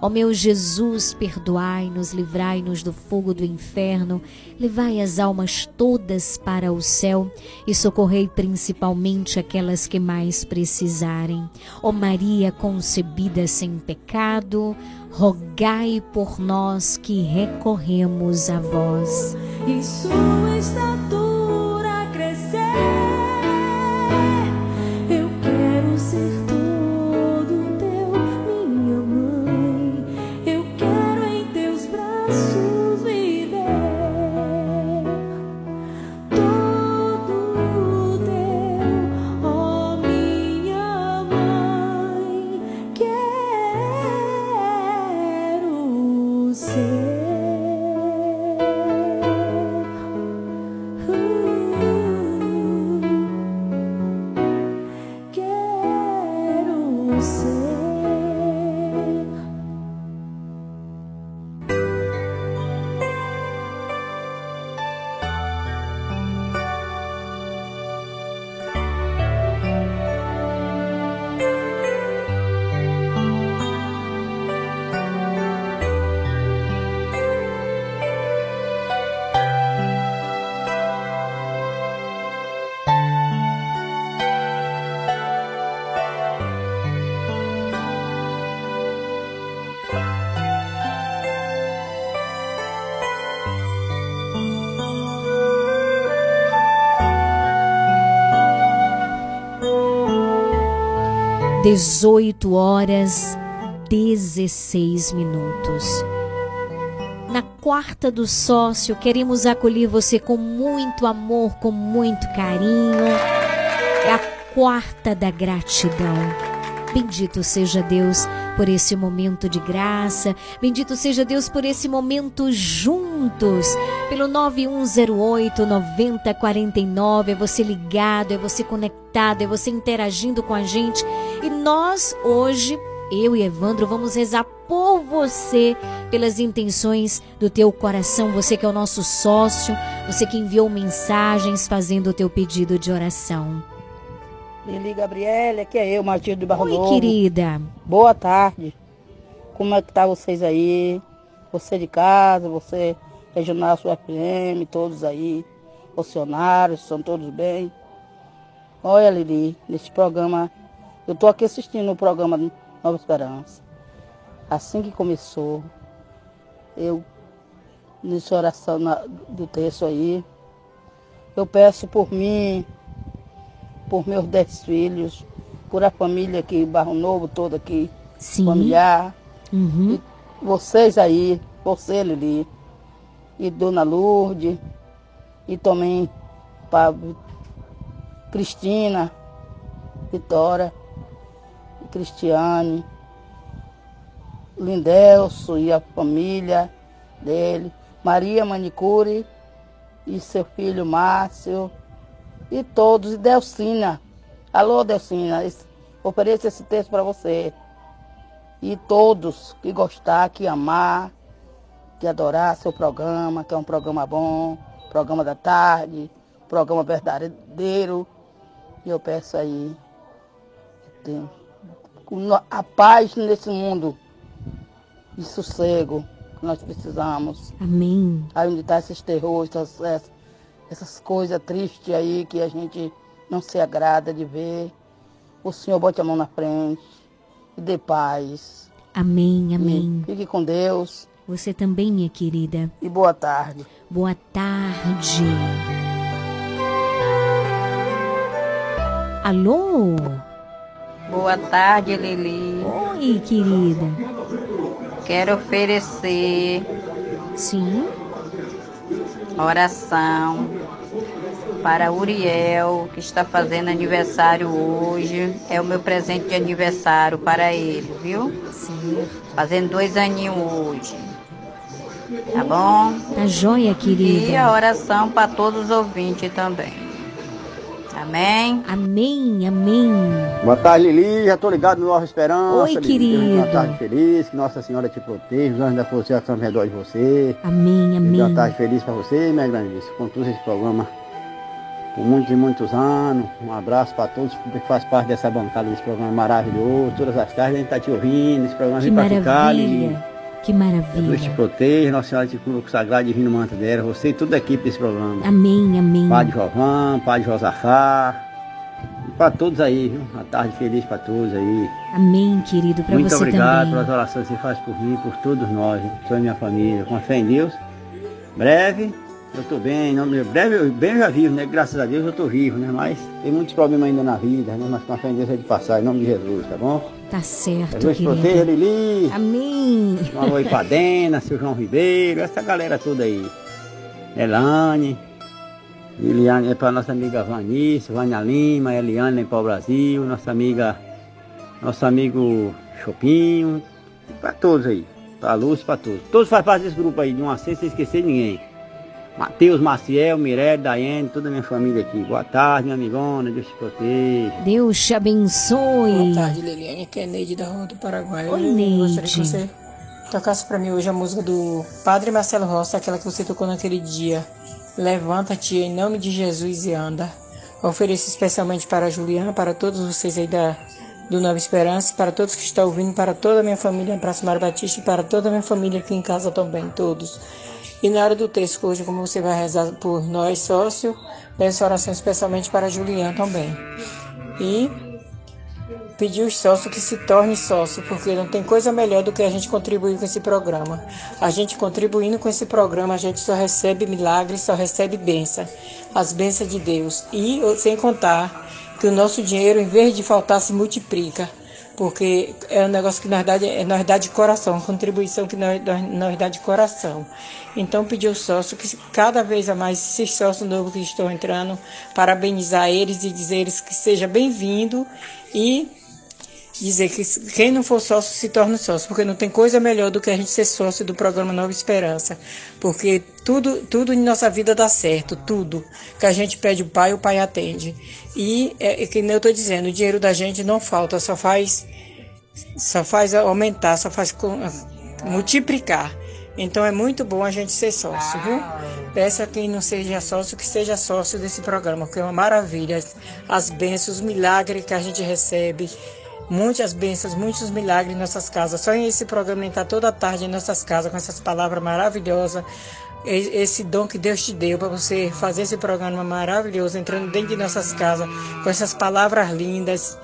Ó meu Jesus, perdoai-nos, livrai-nos do fogo do inferno, levai as almas todas para o céu e socorrei principalmente aquelas que mais precisarem. Ó Maria concebida sem pecado, rogai por nós que recorremos a vós. E sua estatura crescer. 18 horas 16 minutos. Na quarta do sócio, queremos acolher você com muito amor, com muito carinho. É a quarta da gratidão. Bendito seja Deus por esse momento de graça. Bendito seja Deus por esse momento juntos. Pelo 9108 9049, é você ligado, é você conectado, é você interagindo com a gente e nós hoje, eu e Evandro, vamos rezar por você, pelas intenções do teu coração. Você que é o nosso sócio, você que enviou mensagens fazendo o teu pedido de oração. Lili Gabriele, aqui é eu, Matilde de Barro Oi, Novo. querida. Boa tarde. Como é que tá vocês aí? Você de casa, você regional sua FM, todos aí, funcionários, são todos bem? Olha, Lili, nesse programa, eu tô aqui assistindo o programa Nova Esperança. Assim que começou, eu, nessa oração na- do texto aí, eu peço por mim, por meus dez filhos, por a família aqui, Barro Novo toda aqui, Sim. familiar. Uhum. E vocês aí, você, Lili, e Dona Lourdes, e também para Cristina, Vitória, Cristiane, Lindelso e a família dele, Maria Manicure e seu filho Márcio, e todos, e Delcina. Alô, Delcina, ofereço esse texto para você. E todos que gostar, que amar, que adorar seu programa, que é um programa bom, programa da tarde, programa verdadeiro. E eu peço aí tenha a paz nesse mundo, e sossego, que nós precisamos. Amém. Aí onde está esses terrores, essas, essas, coisas tristes aí que a gente não se agrada de ver. O Senhor bote a mão na frente e dê paz. Amém, amém. E fique com Deus. Você também, minha querida. E boa tarde. Boa tarde. Alô? Boa tarde, Lili. Oi, querida. Quero oferecer. Sim. Oração para Uriel, que está fazendo aniversário hoje. É o meu presente de aniversário para ele, viu? Sim. Fazendo dois aninhos hoje. Tá bom? Tá joia, querida. E a oração para todos os ouvintes também. Amém? Amém, amém. Boa tarde, Lili. Já tô ligado no Nova Esperança. Oi, Lili. querido. Uma tarde feliz, que Nossa Senhora te proteja, os anjos da força ao redor de você. Amém, amém. Uma tarde feliz para você, minha grandíssima. Conduz esse programa por muitos e muitos anos. Um abraço para todos que faz parte dessa bancada desse programa maravilhoso. Todas as tardes a gente tá te ouvindo, esse programa Que vem para ficar, Lili. Maravilha. Que Deus te maravilha. proteja, Nossa Senhora te cura com o sagrado divino manto dela, você e toda a equipe desse programa. Amém, amém. Padre Jovan, Padre Josafá. E para todos aí, viu? Uma tarde feliz para todos aí. Amém, querido, para Muito você obrigado também. pelas orações que você faz por mim, por todos nós? Sou e minha família. Com fé em Deus. Breve, eu estou bem. de- Breve, eu- bem eu já vivo, né? Graças a Deus eu estou vivo, né? Mas tem muitos problemas ainda na vida, né? Mas com a fé em Deus é de passar, em nome de Jesus, tá bom? Tá certo, querido. proteja, Lili. Amém. Alô aí pra Dena, seu João Ribeiro, essa galera toda aí. Elane, Liliane, é pra nossa amiga Vanice, Vânia Lima, Eliane para o Brasil, nossa amiga, nosso amigo Chopinho, pra todos aí, pra Lúcia, pra todos. Todos fazem parte desse grupo aí, de uma cesta, sem esquecer ninguém. Matheus, Maciel, Mirelle, Daiane, toda a minha família aqui. Boa tarde, minha amigona, Deus te proteja. Deus te abençoe. Boa tarde, Liliane. Aqui é Neide da Rua do Paraguai. Oi, Eu Neide. gostaria que você tocasse pra mim hoje a música do Padre Marcelo Rossi, aquela que você tocou naquele dia. Levanta-te em nome de Jesus e anda. Ofereço especialmente para a Juliana, para todos vocês aí da, do Nova Esperança, para todos que estão ouvindo, para toda a minha família Praça Mário Batista e para toda a minha família aqui em casa também, todos. E na hora do texto hoje, como você vai rezar por nós, sócio, peço oração especialmente para a Juliana também. E pedir os sócios que se tornem sócio, porque não tem coisa melhor do que a gente contribuir com esse programa. A gente contribuindo com esse programa, a gente só recebe milagres, só recebe bênção, as bênçãos de Deus. E sem contar que o nosso dinheiro, em vez de faltar, se multiplica. Porque é um negócio que nós dá, nós dá de coração, uma contribuição que nós, nós dá de coração. Então pedir aos sócios que cada vez a mais esses sócios novos que estão entrando, parabenizar eles e dizer eles que seja bem-vindo e dizer que quem não for sócio se torna sócio, porque não tem coisa melhor do que a gente ser sócio do programa Nova Esperança, porque tudo, tudo em nossa vida dá certo, tudo que a gente pede o pai, o pai atende. E é, é que nem eu estou dizendo, o dinheiro da gente não falta, só faz, só faz aumentar, só faz multiplicar. Então é muito bom a gente ser sócio, viu? Peço a quem não seja sócio que seja sócio desse programa, porque é uma maravilha. As bênçãos, os milagres que a gente recebe, muitas bênçãos, muitos milagres em nossas casas. Só em esse programa entrar toda tarde em nossas casas com essas palavras maravilhosas. Esse dom que Deus te deu para você fazer esse programa maravilhoso, entrando dentro de nossas casas com essas palavras lindas,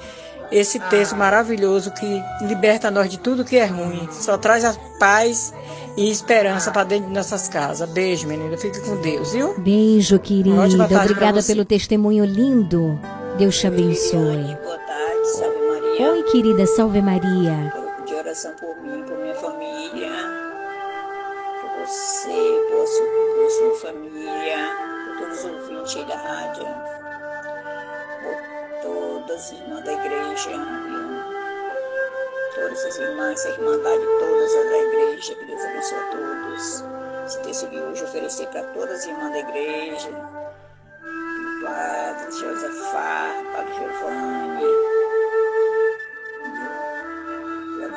esse texto maravilhoso que liberta nós de tudo que é ruim, só traz a paz e esperança para dentro de nossas casas. Beijo, menina. Fique com Deus, viu? Beijo, querida. Obrigada pelo testemunho lindo. Deus te abençoe. Boa tarde. Oi, querida, salve Maria. Pedir oração por mim, por minha família, por você, pela sua, pela sua família, por todos os ouvintes da rádio, por todas as irmãs da igreja, viu? todas as irmãs, a irmandade todas as da igreja, que Deus abençoe a todos. Se decidir hoje oferecer para todas as irmãs da igreja, o Padre Josafá, Padre Giovanni,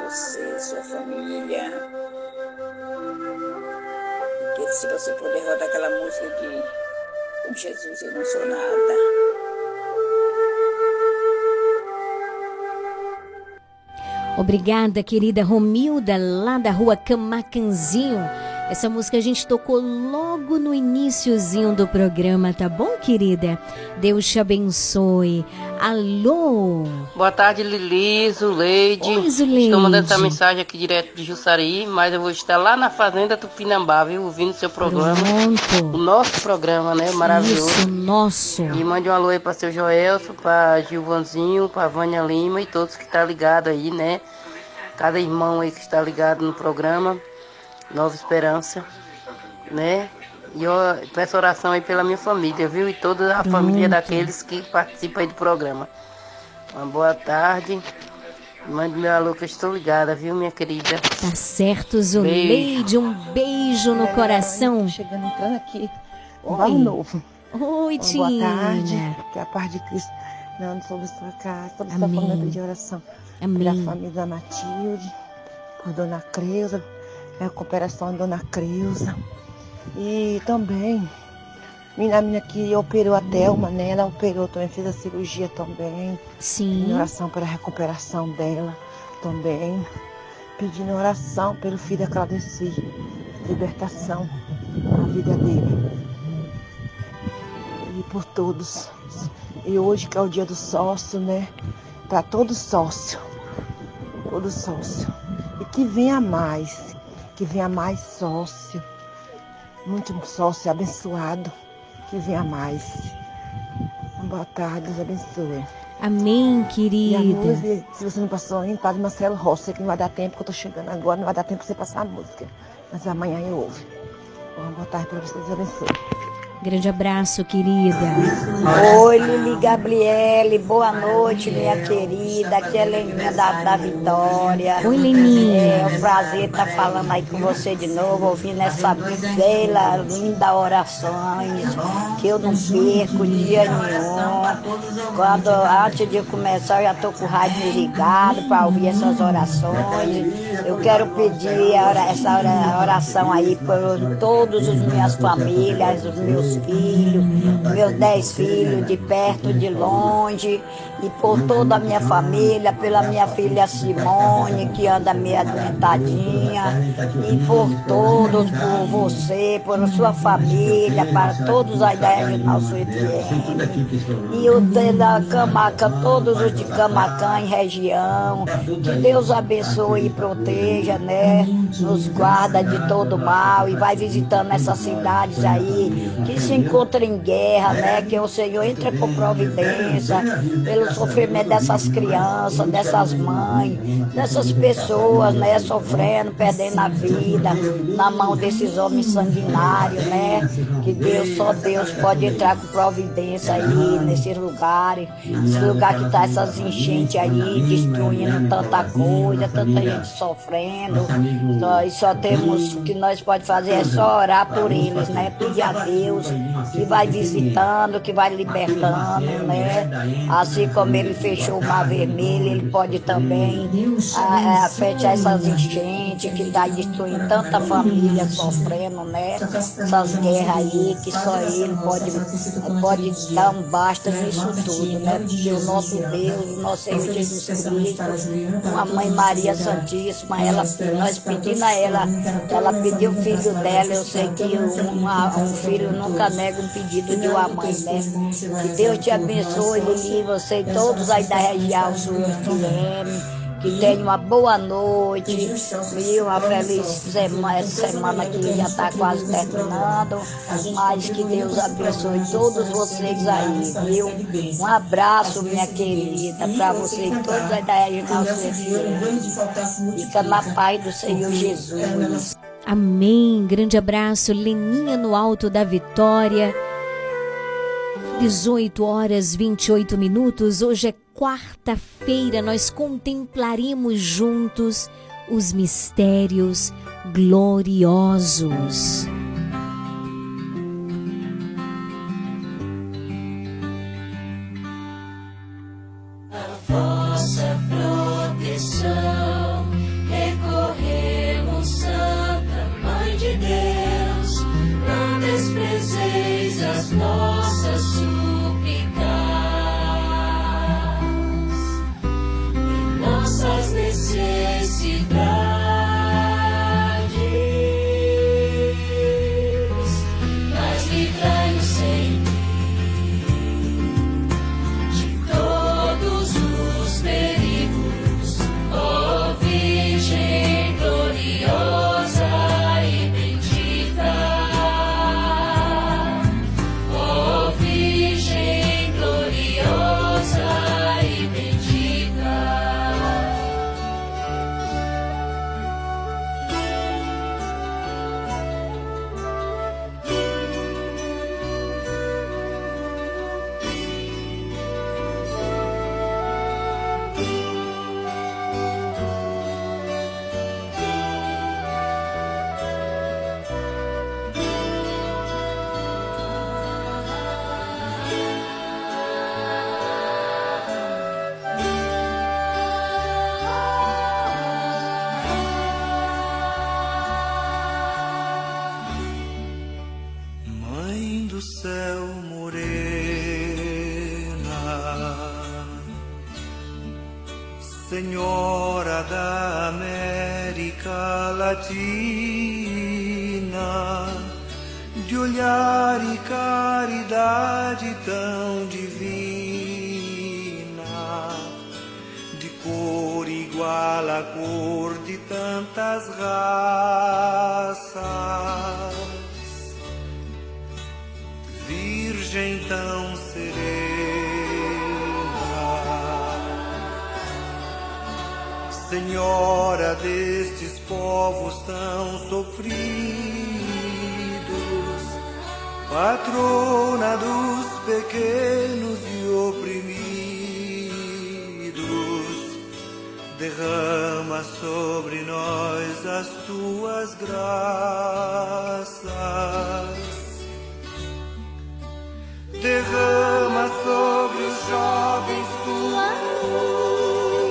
você, sua família. Que se você puder rodar aquela música de Com Jesus eu não sou nada. Obrigada, querida Romilda, lá da rua Camacanzinho. Essa música a gente tocou logo no iníciozinho do programa, tá bom, querida? Deus te abençoe. Alô? Boa tarde, Lili, Zuleide. Oi, Zuleide. Estou mandando essa mensagem aqui direto de Jussari, mas eu vou estar lá na Fazenda Tupinambá, viu? Ouvindo seu programa. Pronto. O nosso programa, né? Maravilhoso. Isso, nosso. E mande um alô aí para seu Joelson, para Gilvanzinho, para Vânia Lima e todos que estão tá ligados aí, né? Cada irmão aí que está ligado no programa. Nova Esperança, né? E eu peço oração aí pela minha família, viu? E toda a Pronto. família daqueles que participam aí do programa. Uma boa tarde. Mande meu alô que eu estou ligada, viu, minha querida? Tá certo, Zuleide. Um beijo no coração. Chegando, entrando aqui. Um Oi. barro novo. Oi, Uma Boa tarde. Que a paz de Cristo não sobre sua casa, sobre sua Amém. família de oração. Amém. Pela família da Matilde, por Dona Creuza, recuperação da Dona Creuza. E também, minha menina que operou a Thelma, né? Ela operou também, fez a cirurgia também. Sim. Em oração pela recuperação dela também. Pedindo oração pelo filho da Claudeci. Libertação na vida dele. E por todos. E hoje que é o dia do sócio, né? Para todo sócio. Todo sócio. E que venha mais. Que venha mais sócio. Muito sócio abençoado. Que venha mais. Boa tarde, Deus abençoe. Amém, E a querida. música, se você não passou ainda, Padre Marcelo Rossi, que não vai dar tempo, que eu tô chegando agora, não vai dar tempo pra você passar a música. Mas amanhã eu ouvo. Uma boa tarde para você, Deus abençoe. Grande abraço, querida. Oi, Lili Gabriele, boa noite, minha querida. Aqui é Leninha da, da Vitória. Oi, Leninha. É um prazer estar falando aí com você de novo, ouvindo essa bela, linda orações, que eu não perco dia nenhum. Quando, antes de começar, eu já estou com o rádio ligado para ouvir essas orações. Eu quero pedir essa ora- oração aí por todas as minhas famílias, os meus filhos, meus dez filhos, de perto, de longe, e por toda a minha família, pela minha filha Simone, que anda meio adoentadinha, e por todos, por você, por sua família, para todos aí da Regional FM, e o da Camaca, todos os de Camacã em região, que Deus abençoe e proteja, né? Nos guarda de todo mal e vai visitando essas cidades aí que se encontram em guerra, né? Que o Senhor entre com providência pelo sofrimento dessas crianças, dessas mães, dessas pessoas, né? Sofrendo, perdendo a vida na mão desses homens sanguinários, né? Que Deus, só Deus pode entrar com providência aí nesses lugares, esse lugar que tá essas enchentes aí, destruindo tanta coisa, tanta gente sofrendo. Só, e só temos o que nós pode fazer é só orar por eles, né? Pedir a Deus que vai visitando, que vai libertando, né? Assim como ele fechou o mar vermelho, ele pode também ah, ah, fechar essas enchentes que está destruindo tanta família sofrendo, né? Essas guerras aí, que só ele pode, pode dar um basta nisso tudo, né? Porque o nosso Deus, o nosso Senhor Jesus Cristo, a Mãe Maria Santíssima, ela, nós pedindo a ela, ela pediu o filho dela, eu sei que uma- um filho nunca um pedido de uma mãe, né? Que Deus te abençoe, Lili, você e todos aí da região sul FM. Que tenha uma boa noite e uma feliz semana, essa semana que já está quase terminando. Mas que Deus abençoe todos vocês aí, viu? Um abraço, minha querida, para você e todos aí da regional sul Fica na paz do Senhor Jesus. Amém. Grande abraço, Leninha no Alto da Vitória. 18 horas 28 minutos. Hoje é quarta-feira. Nós contemplaremos juntos os mistérios gloriosos. Tão divina, de cor igual à cor de tantas raças. Virgem tão serena, Senhora destes povos tão sofridos, patrona dos pequenos e oprimidos, derrama sobre nós as tuas graças derrama sobre os jovens tua luz.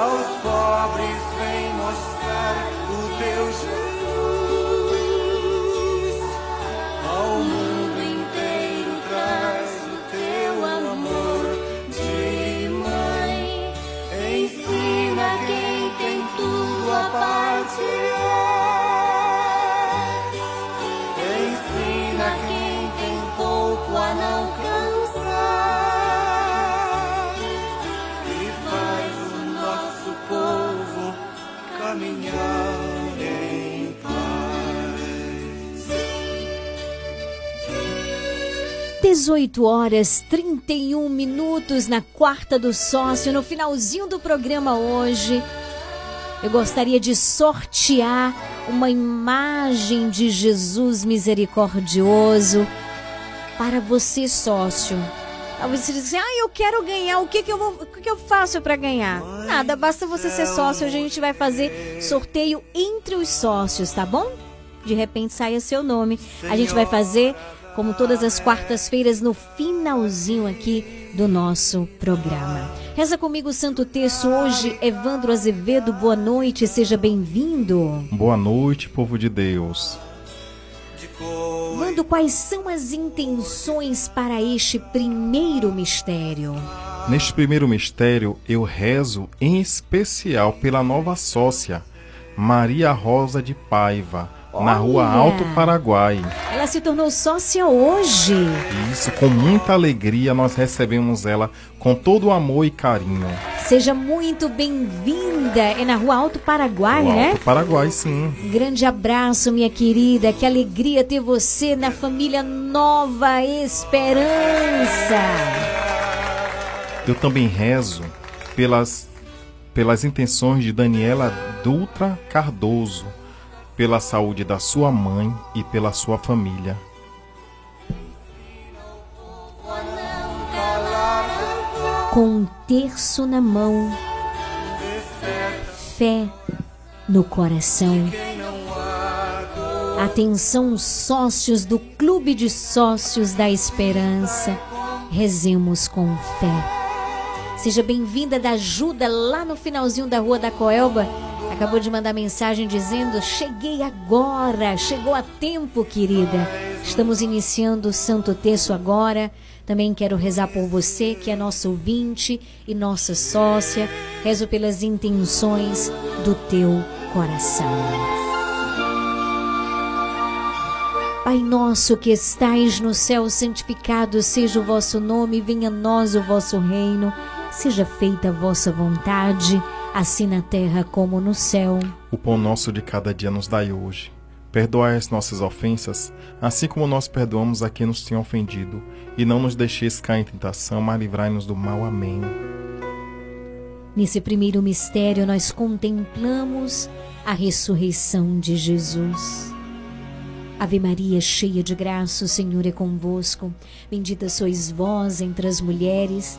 Aos pobres vem mostrar o teu Jesus. 18 horas 31 minutos na quarta do sócio, no finalzinho do programa hoje. Eu gostaria de sortear uma imagem de Jesus misericordioso para você, sócio. Talvez você diga assim, ah, eu quero ganhar, o que, que, eu, vou, o que, que eu faço para ganhar? Nada, basta você ser sócio, hoje a gente vai fazer sorteio entre os sócios, tá bom? De repente saia seu nome. A gente vai fazer, como todas as quartas-feiras, no finalzinho aqui do nosso programa. Reza comigo o Santo Texto hoje, Evandro Azevedo, boa noite, seja bem-vindo. Boa noite, povo de Deus. Vando, quais são as intenções para este primeiro mistério? Neste primeiro mistério, eu rezo em especial pela nova sócia, Maria Rosa de Paiva, na rua! Alto Paraguai. Ela se tornou sócia hoje. Isso, com muita alegria, nós recebemos ela com todo o amor e carinho. Seja muito bem-vinda. É na rua Alto Paraguai, O né? Alto Paraguai, sim. Grande abraço, minha querida. Que alegria ter você na família Nova Esperança. Eu também rezo pelas, pelas intenções de Daniela Dutra Cardoso, pela saúde da sua mãe e pela sua família. Com um terço na mão, fé no coração. Atenção, sócios do Clube de Sócios da Esperança. Rezemos com fé. Seja bem-vinda da ajuda lá no finalzinho da Rua da Coelba. Acabou de mandar mensagem dizendo: Cheguei agora, chegou a tempo, querida. Estamos iniciando o Santo Terço agora. Também quero rezar por você, que é nosso ouvinte e nossa sócia. Rezo pelas intenções do teu coração. Pai nosso que estais no céu, santificado seja o vosso nome, venha a nós o vosso reino, seja feita a vossa vontade, assim na terra como no céu. O pão nosso de cada dia nos dai hoje. Perdoai as nossas ofensas, assim como nós perdoamos a quem nos tem ofendido. E não nos deixeis cair em tentação, mas livrai-nos do mal. Amém. Nesse primeiro mistério, nós contemplamos a ressurreição de Jesus. Ave Maria, cheia de graça, o Senhor é convosco. Bendita sois vós entre as mulheres,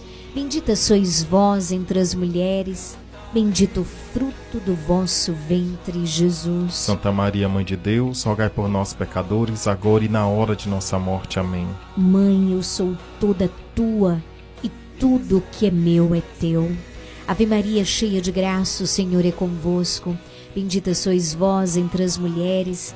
Bendita sois vós entre as mulheres, bendito o fruto do vosso ventre, Jesus. Santa Maria, Mãe de Deus, rogai por nós, pecadores, agora e na hora de nossa morte. Amém. Mãe, eu sou toda tua e tudo que é meu é teu. Ave Maria, cheia de graça, o Senhor é convosco. Bendita sois vós entre as mulheres,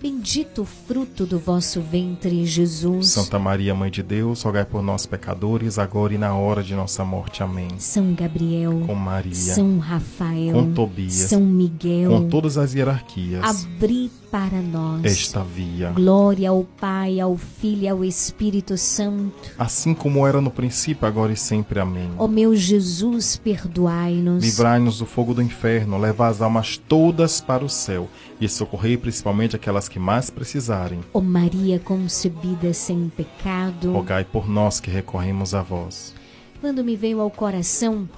bendito o fruto do vosso ventre, Jesus. Santa Maria, Mãe de Deus, rogai por nós, pecadores, agora e na hora de nossa morte. Amém. São Gabriel, Com Maria, São Rafael, com Tobias, São Miguel, com todas as hierarquias, abri para nós esta via. glória ao Pai, ao Filho e ao Espírito Santo. Assim como era no princípio, agora e sempre. Amém. Ó meu Jesus, perdoai-nos. Livrai-nos do fogo do inferno, levai as almas todas para o céu e socorrei principalmente aquelas que mais precisarem. Ó Maria concebida sem pecado. Rogai por nós que recorremos a vós. Quando me veio ao coração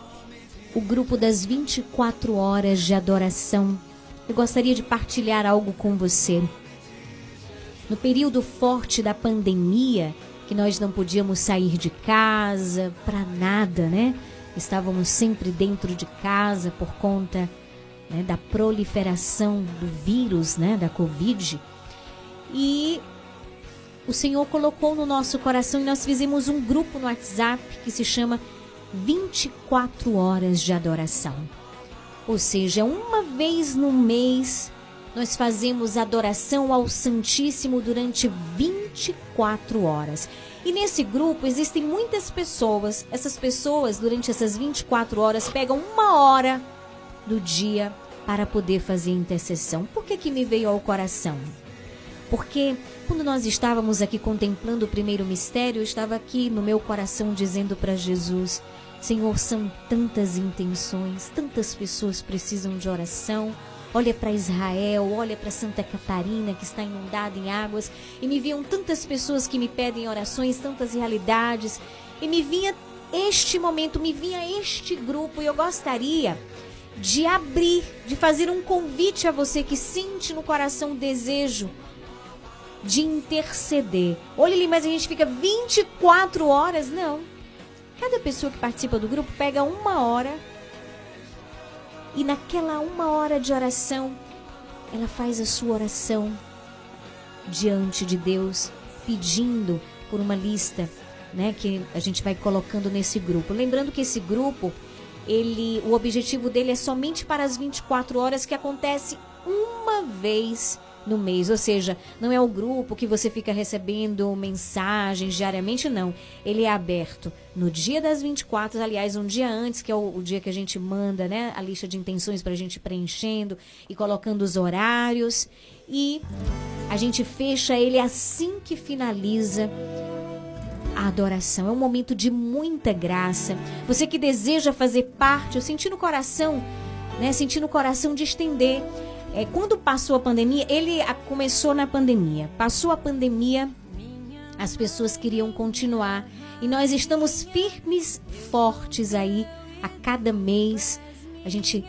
o grupo das 24 horas de adoração, eu gostaria de partilhar algo com você. No período forte da pandemia, que nós não podíamos sair de casa para nada, né? Estávamos sempre dentro de casa por conta né, da proliferação do vírus, né, da Covid. E o Senhor colocou no nosso coração e nós fizemos um grupo no WhatsApp que se chama 24 Horas de Adoração. Ou seja, uma vez no mês nós fazemos adoração ao Santíssimo durante 24 horas. E nesse grupo existem muitas pessoas. Essas pessoas, durante essas 24 horas, pegam uma hora do dia para poder fazer intercessão. Por que, que me veio ao coração? Porque quando nós estávamos aqui contemplando o primeiro mistério, eu estava aqui no meu coração dizendo para Jesus: Senhor, são tantas intenções, tantas pessoas precisam de oração. Olha para Israel, olha para Santa Catarina que está inundada em águas, e me viam tantas pessoas que me pedem orações, tantas realidades, e me vinha este momento, me vinha este grupo, e eu gostaria de abrir, de fazer um convite a você que sente no coração o desejo de interceder. Olha ali, mas a gente fica 24 horas? Não. Cada pessoa que participa do grupo pega uma hora e naquela uma hora de oração, ela faz a sua oração diante de Deus, pedindo por uma lista, né, que a gente vai colocando nesse grupo. Lembrando que esse grupo, ele, o objetivo dele é somente para as 24 horas que acontece uma vez no mês, ou seja, não é o grupo que você fica recebendo mensagens diariamente, não. Ele é aberto no dia das 24, aliás, um dia antes, que é o, o dia que a gente manda, né, a lista de intenções para a gente preenchendo e colocando os horários. E a gente fecha ele assim que finaliza a adoração. É um momento de muita graça. Você que deseja fazer parte, eu senti no coração, né? Senti no coração de estender. É, quando passou a pandemia, ele começou na pandemia. Passou a pandemia, as pessoas queriam continuar. E nós estamos firmes, fortes aí. A cada mês, a gente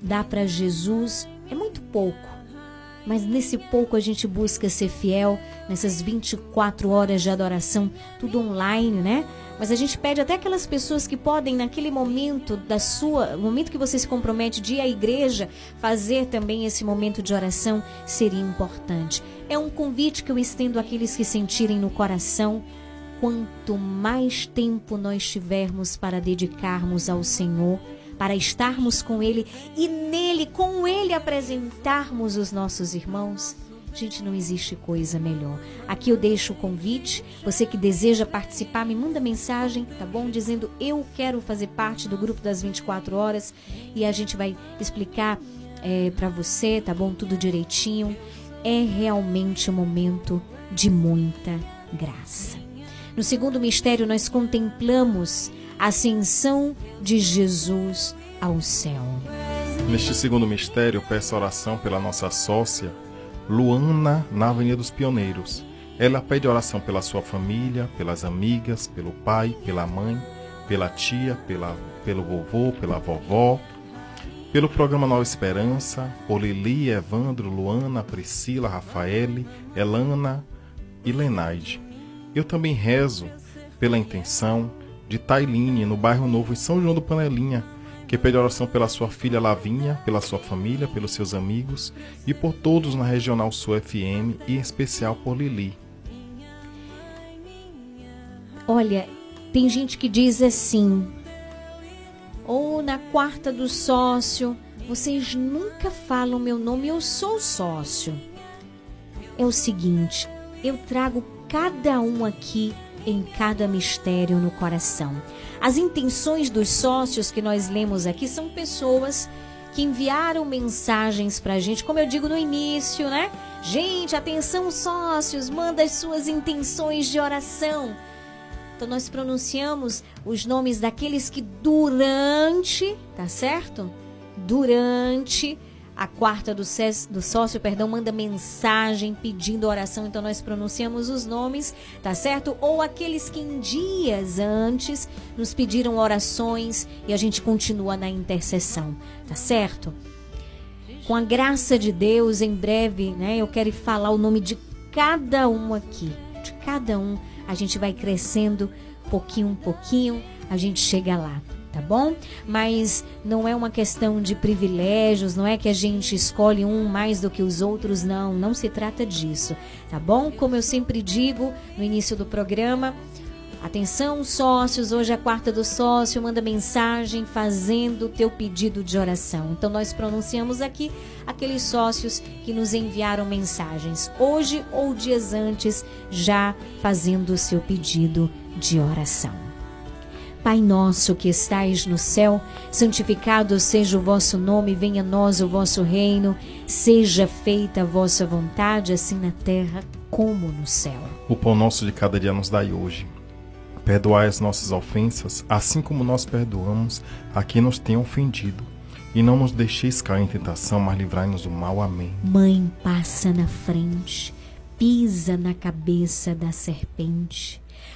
dá para Jesus. É muito pouco mas nesse pouco a gente busca ser fiel, nessas 24 horas de adoração, tudo online, né? Mas a gente pede até aquelas pessoas que podem, naquele momento da sua, momento que você se compromete de ir à igreja, fazer também esse momento de oração, seria importante. É um convite que eu estendo àqueles que sentirem no coração. Quanto mais tempo nós tivermos para dedicarmos ao Senhor, para estarmos com Ele e nele, com Ele, apresentarmos os nossos irmãos. Gente, não existe coisa melhor. Aqui eu deixo o convite. Você que deseja participar, me manda mensagem, tá bom? Dizendo eu quero fazer parte do grupo das 24 horas e a gente vai explicar é, para você, tá bom? Tudo direitinho. É realmente um momento de muita graça. No segundo mistério, nós contemplamos ascensão de Jesus ao céu. Neste segundo mistério, peço oração pela nossa sócia, Luana, na Avenida dos Pioneiros. Ela pede oração pela sua família, pelas amigas, pelo pai, pela mãe, pela tia, pela, pelo vovô, pela vovó, pelo programa Nova Esperança, por Lili, Evandro, Luana, Priscila, Rafaele, Elana e Lenaide. Eu também rezo pela intenção de Tailine, no bairro Novo, em São João do Panelinha, que pede oração pela sua filha Lavinha, pela sua família, pelos seus amigos e por todos na Regional Sul FM e em especial por Lili. Olha, tem gente que diz assim, ou na quarta do sócio, vocês nunca falam meu nome, eu sou sócio. É o seguinte, eu trago cada um aqui em cada mistério no coração. As intenções dos sócios que nós lemos aqui são pessoas que enviaram mensagens para a gente, como eu digo no início, né? Gente, atenção, sócios, manda as suas intenções de oração. Então nós pronunciamos os nomes daqueles que durante, tá certo? Durante a quarta do, do sócio, perdão, manda mensagem pedindo oração, então nós pronunciamos os nomes, tá certo? Ou aqueles que em dias antes nos pediram orações e a gente continua na intercessão, tá certo? Com a graça de Deus, em breve, né, eu quero falar o nome de cada um aqui, de cada um, a gente vai crescendo pouquinho, pouquinho, a gente chega lá tá bom? Mas não é uma questão de privilégios, não é que a gente escolhe um mais do que os outros, não, não se trata disso, tá bom? Como eu sempre digo no início do programa, atenção sócios, hoje é a quarta do sócio, manda mensagem fazendo o teu pedido de oração. Então nós pronunciamos aqui aqueles sócios que nos enviaram mensagens hoje ou dias antes, já fazendo o seu pedido de oração. Pai nosso que estais no céu, santificado seja o vosso nome, venha a nós o vosso reino, seja feita a vossa vontade, assim na terra como no céu. O pão nosso de cada dia nos dai hoje. Perdoai as nossas ofensas, assim como nós perdoamos a quem nos tem ofendido. E não nos deixeis cair em tentação, mas livrai-nos do mal. Amém. Mãe, passa na frente, pisa na cabeça da serpente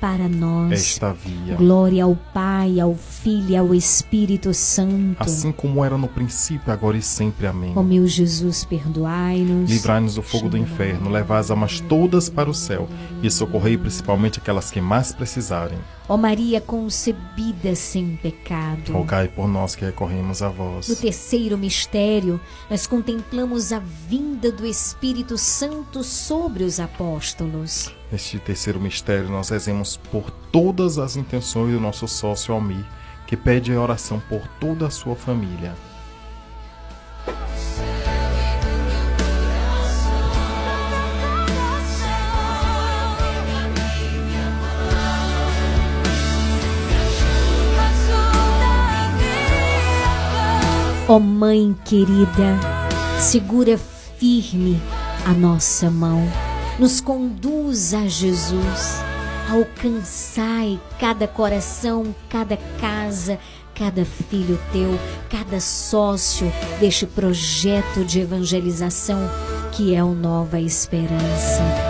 para nós esta via. Glória ao Pai, ao Filho e ao Espírito Santo. Assim como era no princípio, agora e sempre. Amém. Ó meu Jesus, perdoai-nos. Livrai-nos do fogo do inferno, levai as almas todas para o céu e socorrei principalmente aquelas que mais precisarem. Ó Maria concebida sem pecado. Rogai por nós que recorremos a vós. No terceiro mistério, nós contemplamos a vinda do Espírito Santo sobre os apóstolos. Neste terceiro mistério, nós rezemos por todas as intenções do nosso sócio Almir, que pede oração por toda a sua família. Ó Mãe querida, segura firme a nossa mão, nos conduz a Jesus. Alcançai cada coração, cada casa, cada filho teu, cada sócio deste projeto de evangelização que é o Nova Esperança.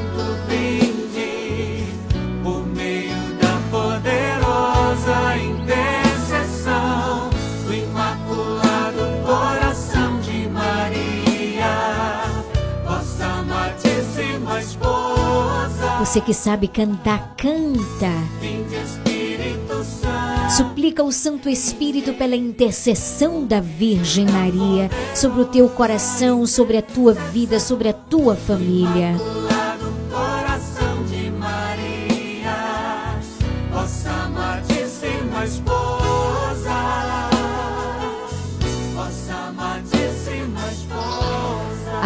Você que sabe cantar, canta. Suplica o Santo Espírito pela intercessão da Virgem Maria sobre o teu coração, sobre a tua vida, sobre a tua família.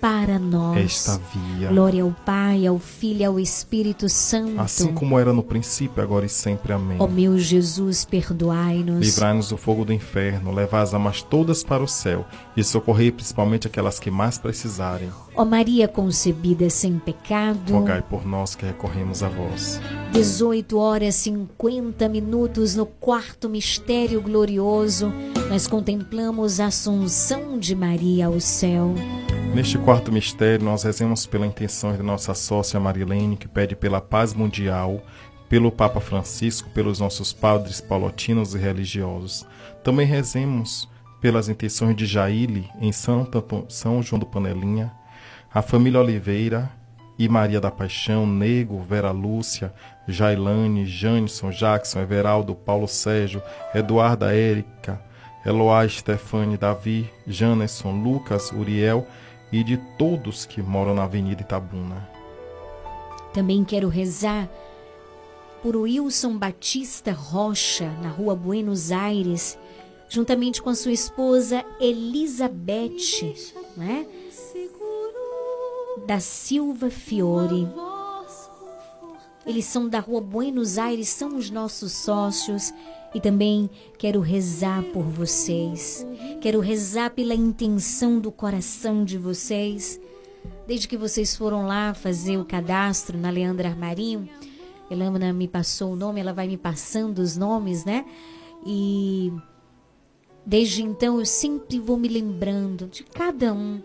para nós. Esta via. Glória ao Pai, ao Filho e ao Espírito Santo. Assim como era no princípio, agora e sempre. Amém. Ó meu Jesus, perdoai-nos. Livrai-nos do fogo do inferno, levai as almas todas para o céu e socorrei principalmente aquelas que mais precisarem. Ó Maria concebida sem pecado. Rogai por nós que recorremos a vós. 18 horas 50 minutos no quarto mistério glorioso, nós contemplamos a Assunção de Maria ao céu. Neste quarto mistério, nós rezemos pela intenção de nossa sócia Marilene, que pede pela paz mundial, pelo Papa Francisco, pelos nossos padres paulotinos e religiosos. Também rezemos pelas intenções de Jaile, em Santa, São João do Panelinha, a família Oliveira e Maria da Paixão, Nego, Vera Lúcia, Jailane, Janison, Jackson, Everaldo, Paulo Sérgio, Eduarda Érica, Eloá, Stefane, Davi, Janeson, Lucas, Uriel e de todos que moram na Avenida Itabuna. Também quero rezar por Wilson Batista Rocha, na rua Buenos Aires, juntamente com a sua esposa Elizabeth, né? Da Silva Fiore. Eles são da rua Buenos Aires, são os nossos sócios. E também quero rezar por vocês. Quero rezar pela intenção do coração de vocês. Desde que vocês foram lá fazer o cadastro na Leandra Armarinho, Elâmina me passou o nome, ela vai me passando os nomes, né? E desde então eu sempre vou me lembrando de cada um,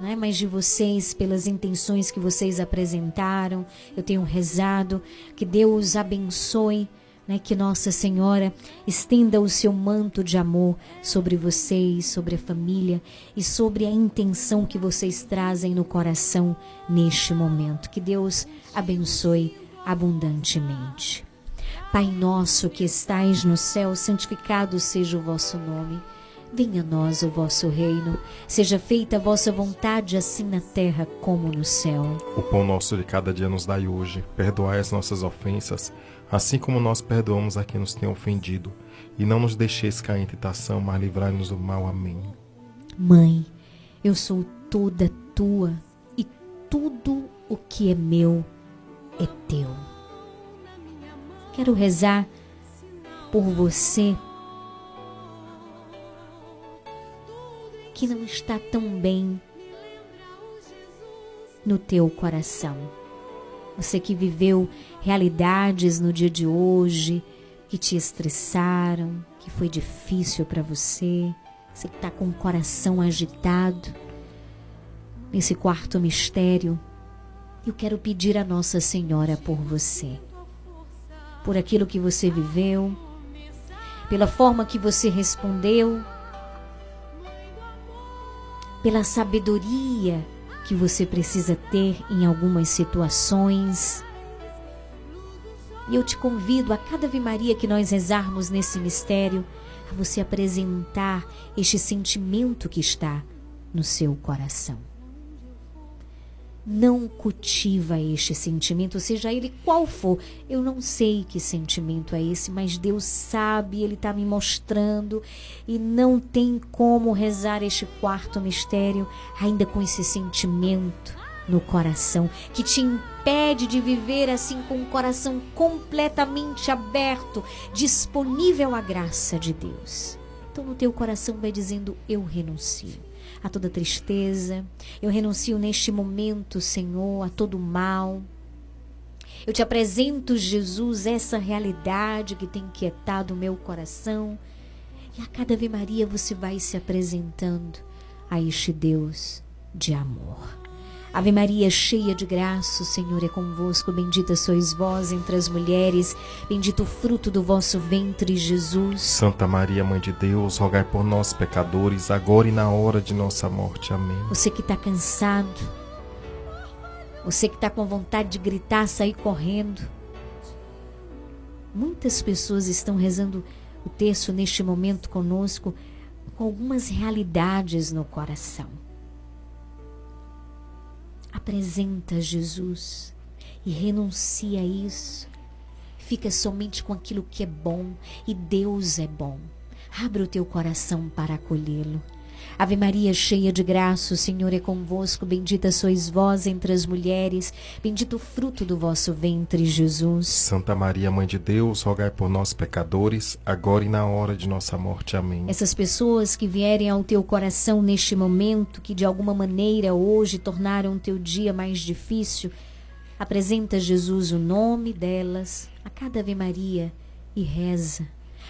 né? mas de vocês, pelas intenções que vocês apresentaram. Eu tenho rezado, que Deus abençoe né, que Nossa Senhora estenda o seu manto de amor sobre vocês, sobre a família e sobre a intenção que vocês trazem no coração neste momento. Que Deus abençoe abundantemente. Pai nosso que estais no céu, santificado seja o vosso nome. Venha a nós o vosso reino, seja feita a vossa vontade, assim na terra como no céu. O pão nosso de cada dia nos dai hoje, perdoai as nossas ofensas, assim como nós perdoamos a quem nos tem ofendido. E não nos deixeis cair em tentação, mas livrai-nos do mal. Amém. Mãe, eu sou toda tua e tudo o que é meu é teu. Quero rezar por você que não está tão bem no teu coração. Você que viveu realidades no dia de hoje que te estressaram, que foi difícil para você, você que está com o coração agitado. Nesse quarto mistério, eu quero pedir a Nossa Senhora por você, por aquilo que você viveu, pela forma que você respondeu, pela sabedoria que você precisa ter em algumas situações. E eu te convido a cada Ave Maria que nós rezarmos nesse mistério, a você apresentar este sentimento que está no seu coração. Não cultiva este sentimento, seja ele qual for. Eu não sei que sentimento é esse, mas Deus sabe, Ele está me mostrando e não tem como rezar este quarto mistério ainda com esse sentimento no coração que te impede de viver assim com o coração completamente aberto, disponível à graça de Deus. Então no teu coração vai dizendo: Eu renuncio a toda tristeza. Eu renuncio neste momento, Senhor, a todo mal. Eu te apresento, Jesus, essa realidade que tem quietado o meu coração. E a cada Ave Maria você vai se apresentando a este Deus de amor. Ave Maria, cheia de graça, o Senhor é convosco. Bendita sois vós entre as mulheres, bendito o fruto do vosso ventre, Jesus. Santa Maria, Mãe de Deus, rogai por nós, pecadores, agora e na hora de nossa morte. Amém. Você que está cansado, você que está com vontade de gritar, sair correndo. Muitas pessoas estão rezando o texto neste momento conosco com algumas realidades no coração apresenta Jesus e renuncia a isso. Fica somente com aquilo que é bom e Deus é bom. Abre o teu coração para acolhê-lo. Ave Maria, cheia de graça, o Senhor é convosco. Bendita sois vós entre as mulheres, bendito o fruto do vosso ventre, Jesus. Santa Maria, Mãe de Deus, rogai por nós, pecadores, agora e na hora de nossa morte. Amém. Essas pessoas que vierem ao teu coração neste momento, que de alguma maneira hoje tornaram o teu dia mais difícil, apresenta Jesus o nome delas a cada Ave Maria e reza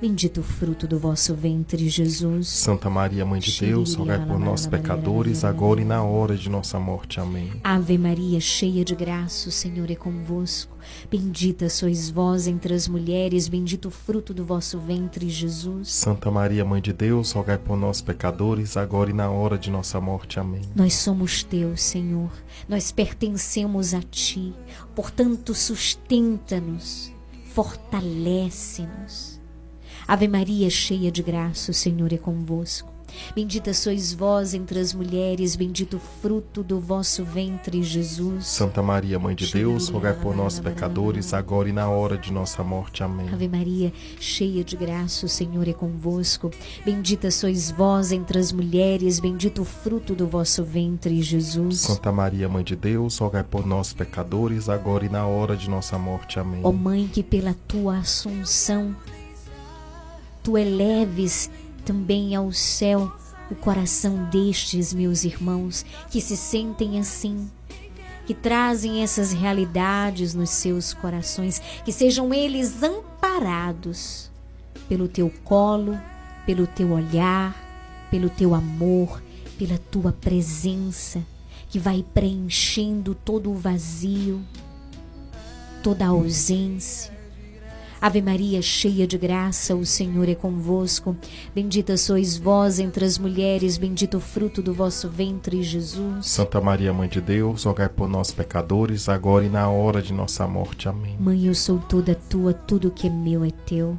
Bendito o fruto do vosso ventre, Jesus. Santa Maria, Mãe de Deus, rogai por nós, pecadores, agora e na hora de nossa morte. Amém. Ave Maria, cheia de graça, o Senhor é convosco. Bendita sois vós entre as mulheres, bendito o fruto do vosso ventre, Jesus. Santa Maria, Mãe de Deus, rogai por nós, pecadores, agora e na hora de nossa morte. Amém. Nós somos teus, Senhor. Nós pertencemos a ti. Portanto, sustenta-nos, fortalece-nos Ave Maria, cheia de graça, o Senhor é convosco. Bendita sois vós entre as mulheres, bendito o fruto do vosso ventre, Jesus. Santa Maria, Mãe de Deus, rogai por nós, pecadores, agora e na hora de nossa morte. Amém. Ave Maria, cheia de graça, o Senhor é convosco. Bendita sois vós entre as mulheres, bendito o fruto do vosso ventre, Jesus. Santa Maria, Mãe de Deus, rogai por nós, pecadores, agora e na hora de nossa morte. Amém. Ó Mãe, que pela tua assunção tu eleves também ao céu o coração destes meus irmãos que se sentem assim, que trazem essas realidades nos seus corações, que sejam eles amparados pelo teu colo, pelo teu olhar, pelo teu amor, pela tua presença, que vai preenchendo todo o vazio, toda a ausência Ave Maria, cheia de graça, o Senhor é convosco. Bendita sois vós entre as mulheres, bendito o fruto do vosso ventre, Jesus. Santa Maria, Mãe de Deus, rogai por nós, pecadores, agora e na hora de nossa morte. Amém. Mãe, eu sou toda tua, tudo que é meu é teu.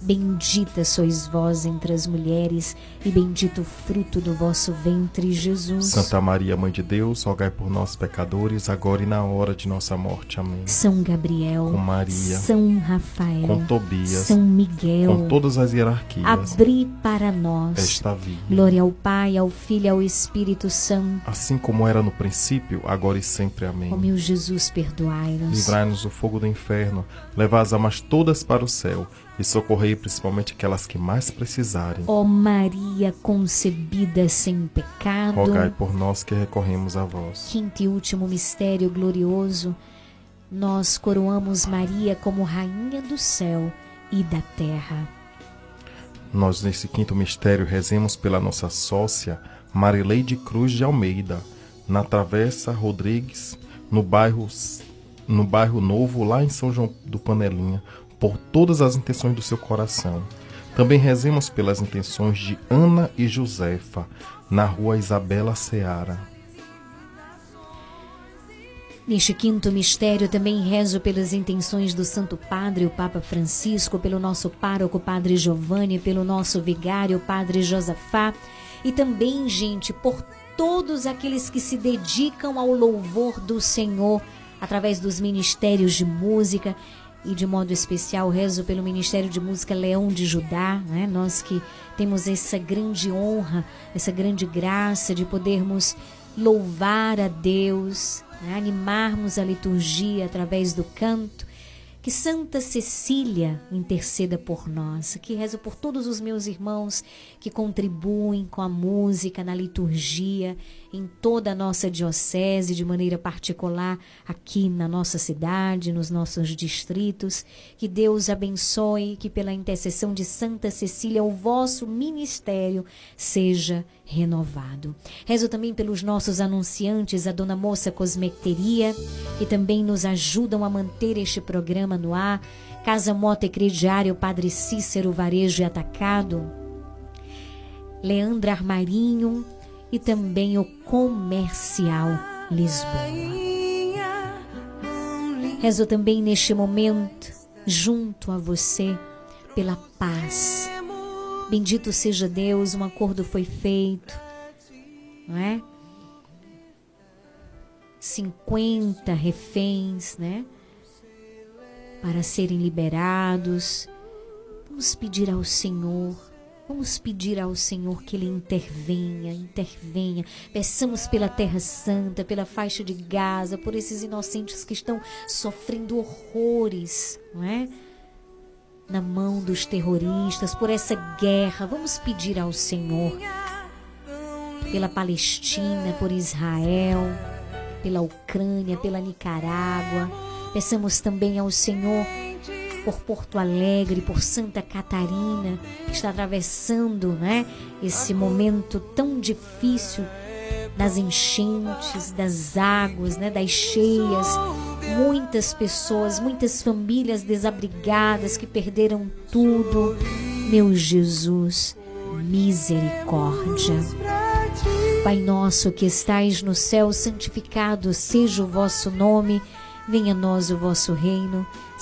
Bendita sois vós entre as mulheres, e bendito o fruto do vosso ventre, Jesus. Santa Maria, Mãe de Deus, rogai por nós, pecadores, agora e na hora de nossa morte. Amém. São Gabriel, com Maria, São Rafael, com Tobias, São Miguel, com todas as hierarquias, abri para nós esta via. Glória ao Pai, ao Filho e ao Espírito Santo, assim como era no princípio, agora e sempre. Amém. Ó meu Jesus, perdoai-nos. Livrai-nos do fogo do inferno, levai as almas todas para o céu e socorrei principalmente aquelas que mais precisarem. Ó Maria concebida sem pecado, rogai por nós que recorremos a vós. Quinto e último mistério glorioso, nós coroamos Maria como rainha do céu e da terra. Nós nesse quinto mistério rezemos pela nossa sócia Marileide Cruz de Almeida, na Travessa Rodrigues, no bairro no bairro Novo, lá em São João do Panelinha, por todas as intenções do seu coração. Também rezemos pelas intenções de Ana e Josefa, na rua Isabela Seara. Neste quinto mistério, também rezo pelas intenções do Santo Padre, o Papa Francisco, pelo nosso pároco, Padre Giovanni, pelo nosso vigário, Padre Josafá, e também, gente, por todos aqueles que se dedicam ao louvor do Senhor através dos ministérios de música e de modo especial rezo pelo Ministério de Música Leão de Judá, né? nós que temos essa grande honra, essa grande graça de podermos louvar a Deus, né? animarmos a liturgia através do canto que Santa Cecília interceda por nós. Que rezo por todos os meus irmãos que contribuem com a música na liturgia em toda a nossa diocese, de maneira particular aqui na nossa cidade, nos nossos distritos. Que Deus abençoe, que pela intercessão de Santa Cecília o vosso ministério seja renovado. Rezo também pelos nossos anunciantes, a Dona Moça Cosmeteria, que também nos ajudam a manter este programa no ar. Casa Mota e Crediário, Padre Cícero Varejo e Atacado. Leandra Armarinho e também o Comercial Lisboa. Rezo também neste momento, junto a você, pela paz Bendito seja Deus, um acordo foi feito, não é? 50 reféns, né? Para serem liberados. Vamos pedir ao Senhor, vamos pedir ao Senhor que Ele intervenha, intervenha. Peçamos pela Terra Santa, pela faixa de Gaza, por esses inocentes que estão sofrendo horrores, não é? na mão dos terroristas, por essa guerra. Vamos pedir ao Senhor pela Palestina, por Israel, pela Ucrânia, pela Nicarágua. Peçamos também ao Senhor por Porto Alegre, por Santa Catarina, que está atravessando né, esse momento tão difícil das enchentes, das águas, né, das cheias muitas pessoas, muitas famílias desabrigadas que perderam tudo. Meu Jesus, misericórdia. Pai nosso que estais no céu, santificado seja o vosso nome. Venha a nós o vosso reino,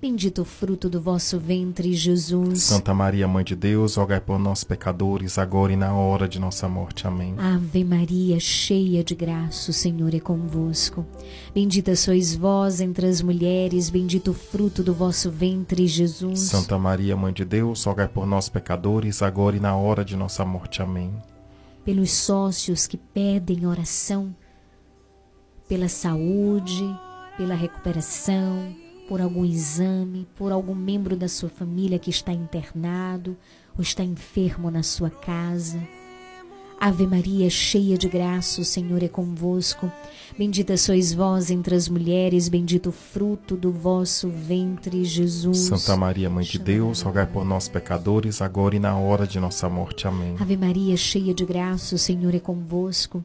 Bendito o fruto do vosso ventre, Jesus. Santa Maria, Mãe de Deus, rogai por nós, pecadores, agora e na hora de nossa morte. Amém. Ave Maria, cheia de graça, o Senhor é convosco. Bendita sois vós entre as mulheres, bendito o fruto do vosso ventre, Jesus. Santa Maria, Mãe de Deus, rogai por nós, pecadores, agora e na hora de nossa morte. Amém. Pelos sócios que pedem oração, pela saúde, pela recuperação, por algum exame, por algum membro da sua família que está internado ou está enfermo na sua casa. Ave Maria, cheia de graça, o Senhor é convosco. Bendita sois vós entre as mulheres, bendito o fruto do vosso ventre, Jesus. Santa Maria, Mãe de Deus, rogai por nós, pecadores, agora e na hora de nossa morte. Amém. Ave Maria, cheia de graça, o Senhor é convosco.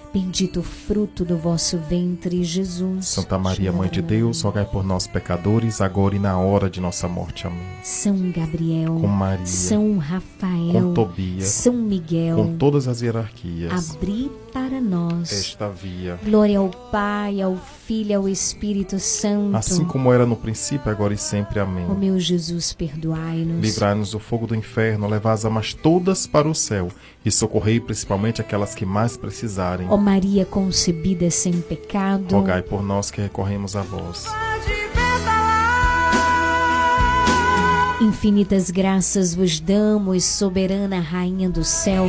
bendito o fruto do vosso ventre, Jesus. Santa Maria, Mãe de Deus, rogai por nós, pecadores, agora e na hora de nossa morte. Amém. São Gabriel, Com Maria, São Rafael, com Tobias, São Miguel, com todas as hierarquias, abri para nós esta via. Glória ao Pai, ao Filho e ao Espírito Santo. Assim como era no princípio, agora e sempre. Amém. Ó meu Jesus, perdoai-nos. Livrai-nos do fogo do inferno, levai as almas todas para o céu e socorrei principalmente aquelas que mais precisarem. Ó Maria concebida sem pecado, Rogai por nós que recorremos a vós. infinitas graças vos damos, soberana Rainha do céu,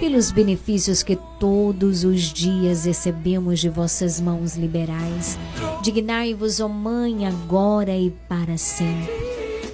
pelos benefícios que todos os dias recebemos de vossas mãos liberais. Dignai-vos, ó Mãe, agora e para sempre.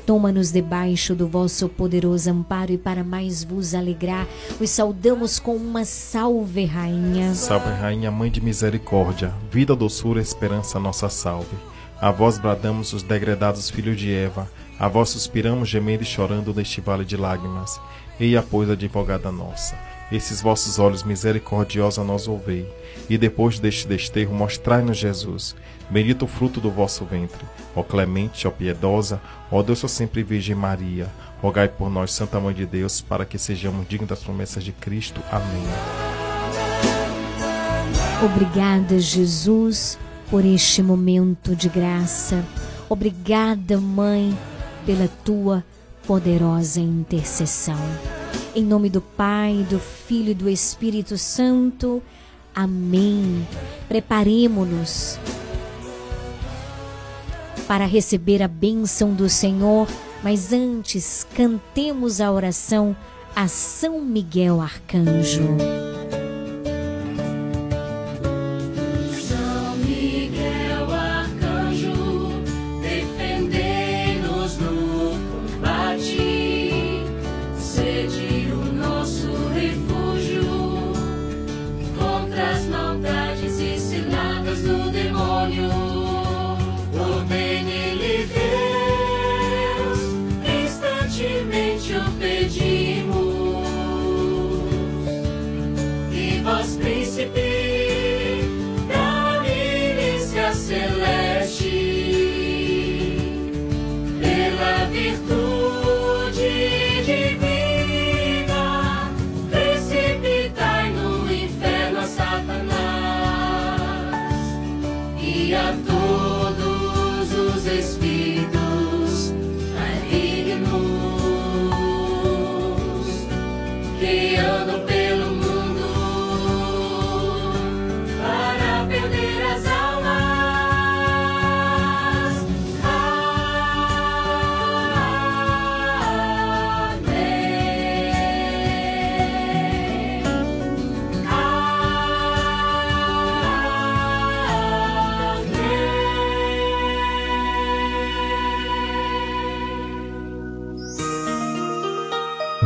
Toma-nos debaixo do vosso poderoso amparo e para mais vos alegrar, os saudamos com uma salve, Rainha. Salve, Rainha, Mãe de Misericórdia, vida, doçura, esperança, nossa salve. A vós bradamos os degredados filhos de Eva, a vós suspiramos gemendo e chorando neste vale de lágrimas. Eia, pois, advogada nossa, esses vossos olhos misericordiosos a nós ouvei, e depois deste desterro mostrai-nos Jesus, bendito o fruto do vosso ventre. Ó clemente, ó piedosa, ó Deus, sempre Virgem Maria, rogai por nós, Santa Mãe de Deus, para que sejamos dignos das promessas de Cristo. Amém. Obrigada, Jesus, por este momento de graça. Obrigada, Mãe, pela tua poderosa intercessão. Em nome do Pai, do Filho e do Espírito Santo. Amém. Preparemo-nos para receber a bênção do Senhor, mas antes cantemos a oração a São Miguel Arcanjo.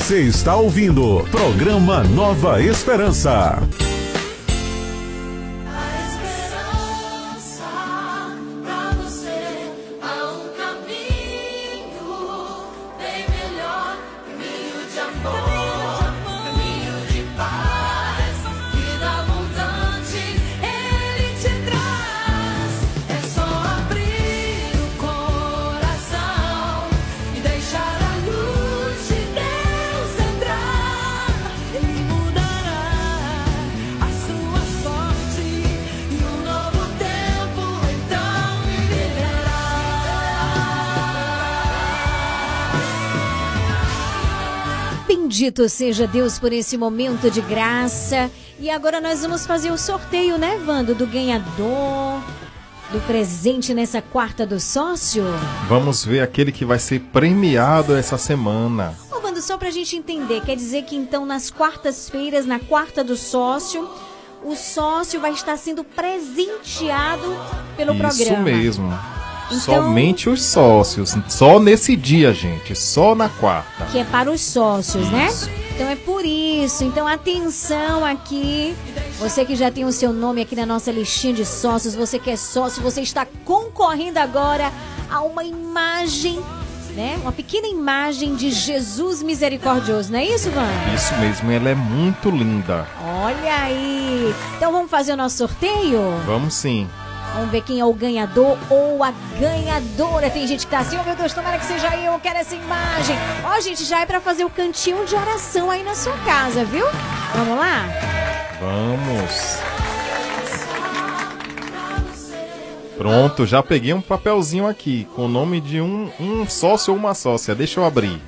Você está ouvindo programa Nova Esperança. Bendito seja Deus por esse momento de graça. E agora nós vamos fazer o sorteio, né, Vando, do ganhador do presente nessa quarta do sócio. Vamos ver aquele que vai ser premiado essa semana. Ô, Vando, só pra gente entender, quer dizer que então nas quartas-feiras, na quarta do sócio, o sócio vai estar sendo presenteado pelo Isso programa. mesmo. Então- Somente os sócios. Só nesse dia, gente. Só na quarta. que é para os sócios, né? Então é por isso. Então atenção aqui. Você que já tem o seu nome aqui na nossa listinha de sócios, você que é sócio, você está concorrendo agora a uma imagem, né? Uma pequena imagem de Jesus misericordioso, não é isso, Van? Isso mesmo, ela é muito linda. Olha aí. Então vamos fazer o nosso sorteio? Vamos sim. Vamos ver quem é o ganhador ou a ganhadora. Tem gente que tá assim, oh meu Deus, tomara que seja eu, eu quero essa imagem. Ó, gente, já é pra fazer o cantinho de oração aí na sua casa, viu? Vamos lá? Vamos. Pronto, já peguei um papelzinho aqui com o nome de um, um sócio ou uma sócia. Deixa eu abrir.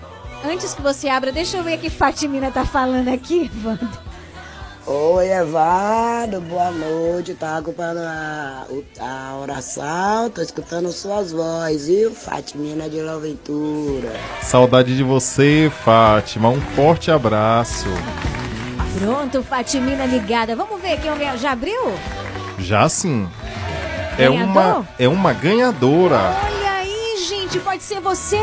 Antes que você abra, deixa eu ver o que Fatimina tá falando aqui, Wanda. Oi, Evado, boa noite. Tá acompanhando a, a oração, tô escutando suas vozes, viu? Fatimina de La Ventura. Saudade de você, Fátima. Um forte abraço. Pronto, Fatimina ligada. Vamos ver quem é o ganhador. Já abriu? Já sim. É Ganhador? uma, é uma ganhadora. Olha aí, gente, pode ser você.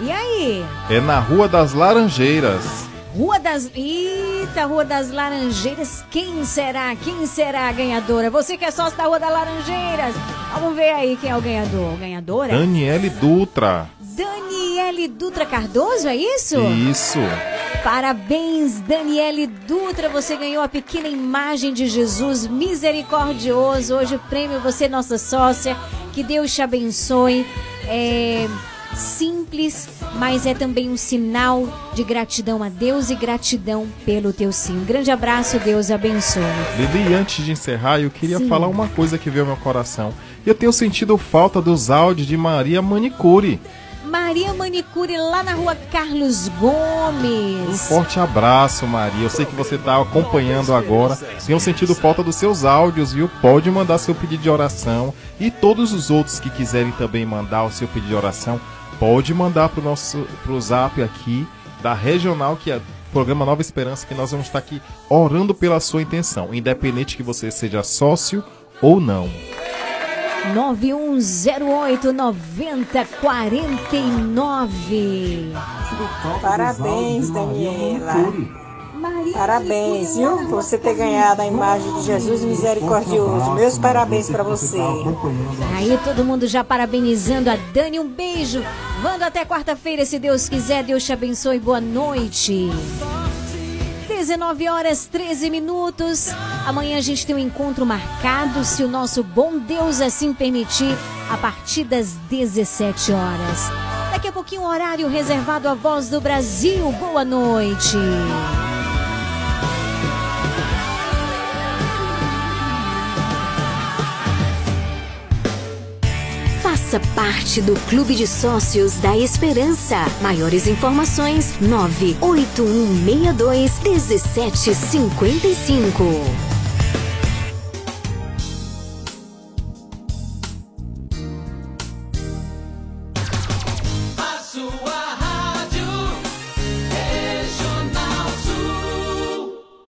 E aí? É na Rua das Laranjeiras. Rua das. Eita, Rua das Laranjeiras. Quem será? Quem será a ganhadora? Você que é sócio da Rua das Laranjeiras. Vamos ver aí quem é o ganhador. Ganhadora? Daniele Dutra. Daniele Dutra Cardoso, é isso? Isso. Parabéns, Daniele Dutra. Você ganhou a pequena imagem de Jesus misericordioso. Hoje o prêmio você, nossa sócia. Que Deus te abençoe. É simples, mas é também um sinal de gratidão a Deus e gratidão pelo teu sim. Um grande abraço, Deus abençoe. Lili, antes de encerrar, eu queria Sim. falar uma coisa que veio ao meu coração. Eu tenho sentido falta dos áudios de Maria Manicure. Maria Manicure lá na rua Carlos Um Gomes. forte abraço, Maria. Eu sei que você está acompanhando agora. Tenho sentido falta dos seus áudios, viu? Pode mandar seu pedido de oração. E todos os outros que quiserem também mandar o seu pedido de oração, pode mandar para o nosso pro zap aqui da regional, que é o programa Nova Esperança, que nós vamos estar aqui orando pela sua intenção, independente que você seja sócio ou não. 9108 9049. Parabéns, Daniela. Parabéns, viu? Por você ter ganhado a imagem de Jesus misericordioso. Meus parabéns para você. Aí todo mundo já parabenizando a Dani. Um beijo. Manda até quarta-feira, se Deus quiser. Deus te abençoe. Boa noite. 19 horas 13 minutos. Amanhã a gente tem um encontro marcado, se o nosso bom Deus assim permitir, a partir das 17 horas. Daqui a pouquinho, horário reservado à Voz do Brasil. Boa noite. Faça parte do Clube de Sócios da Esperança. Maiores informações: 98162 1755.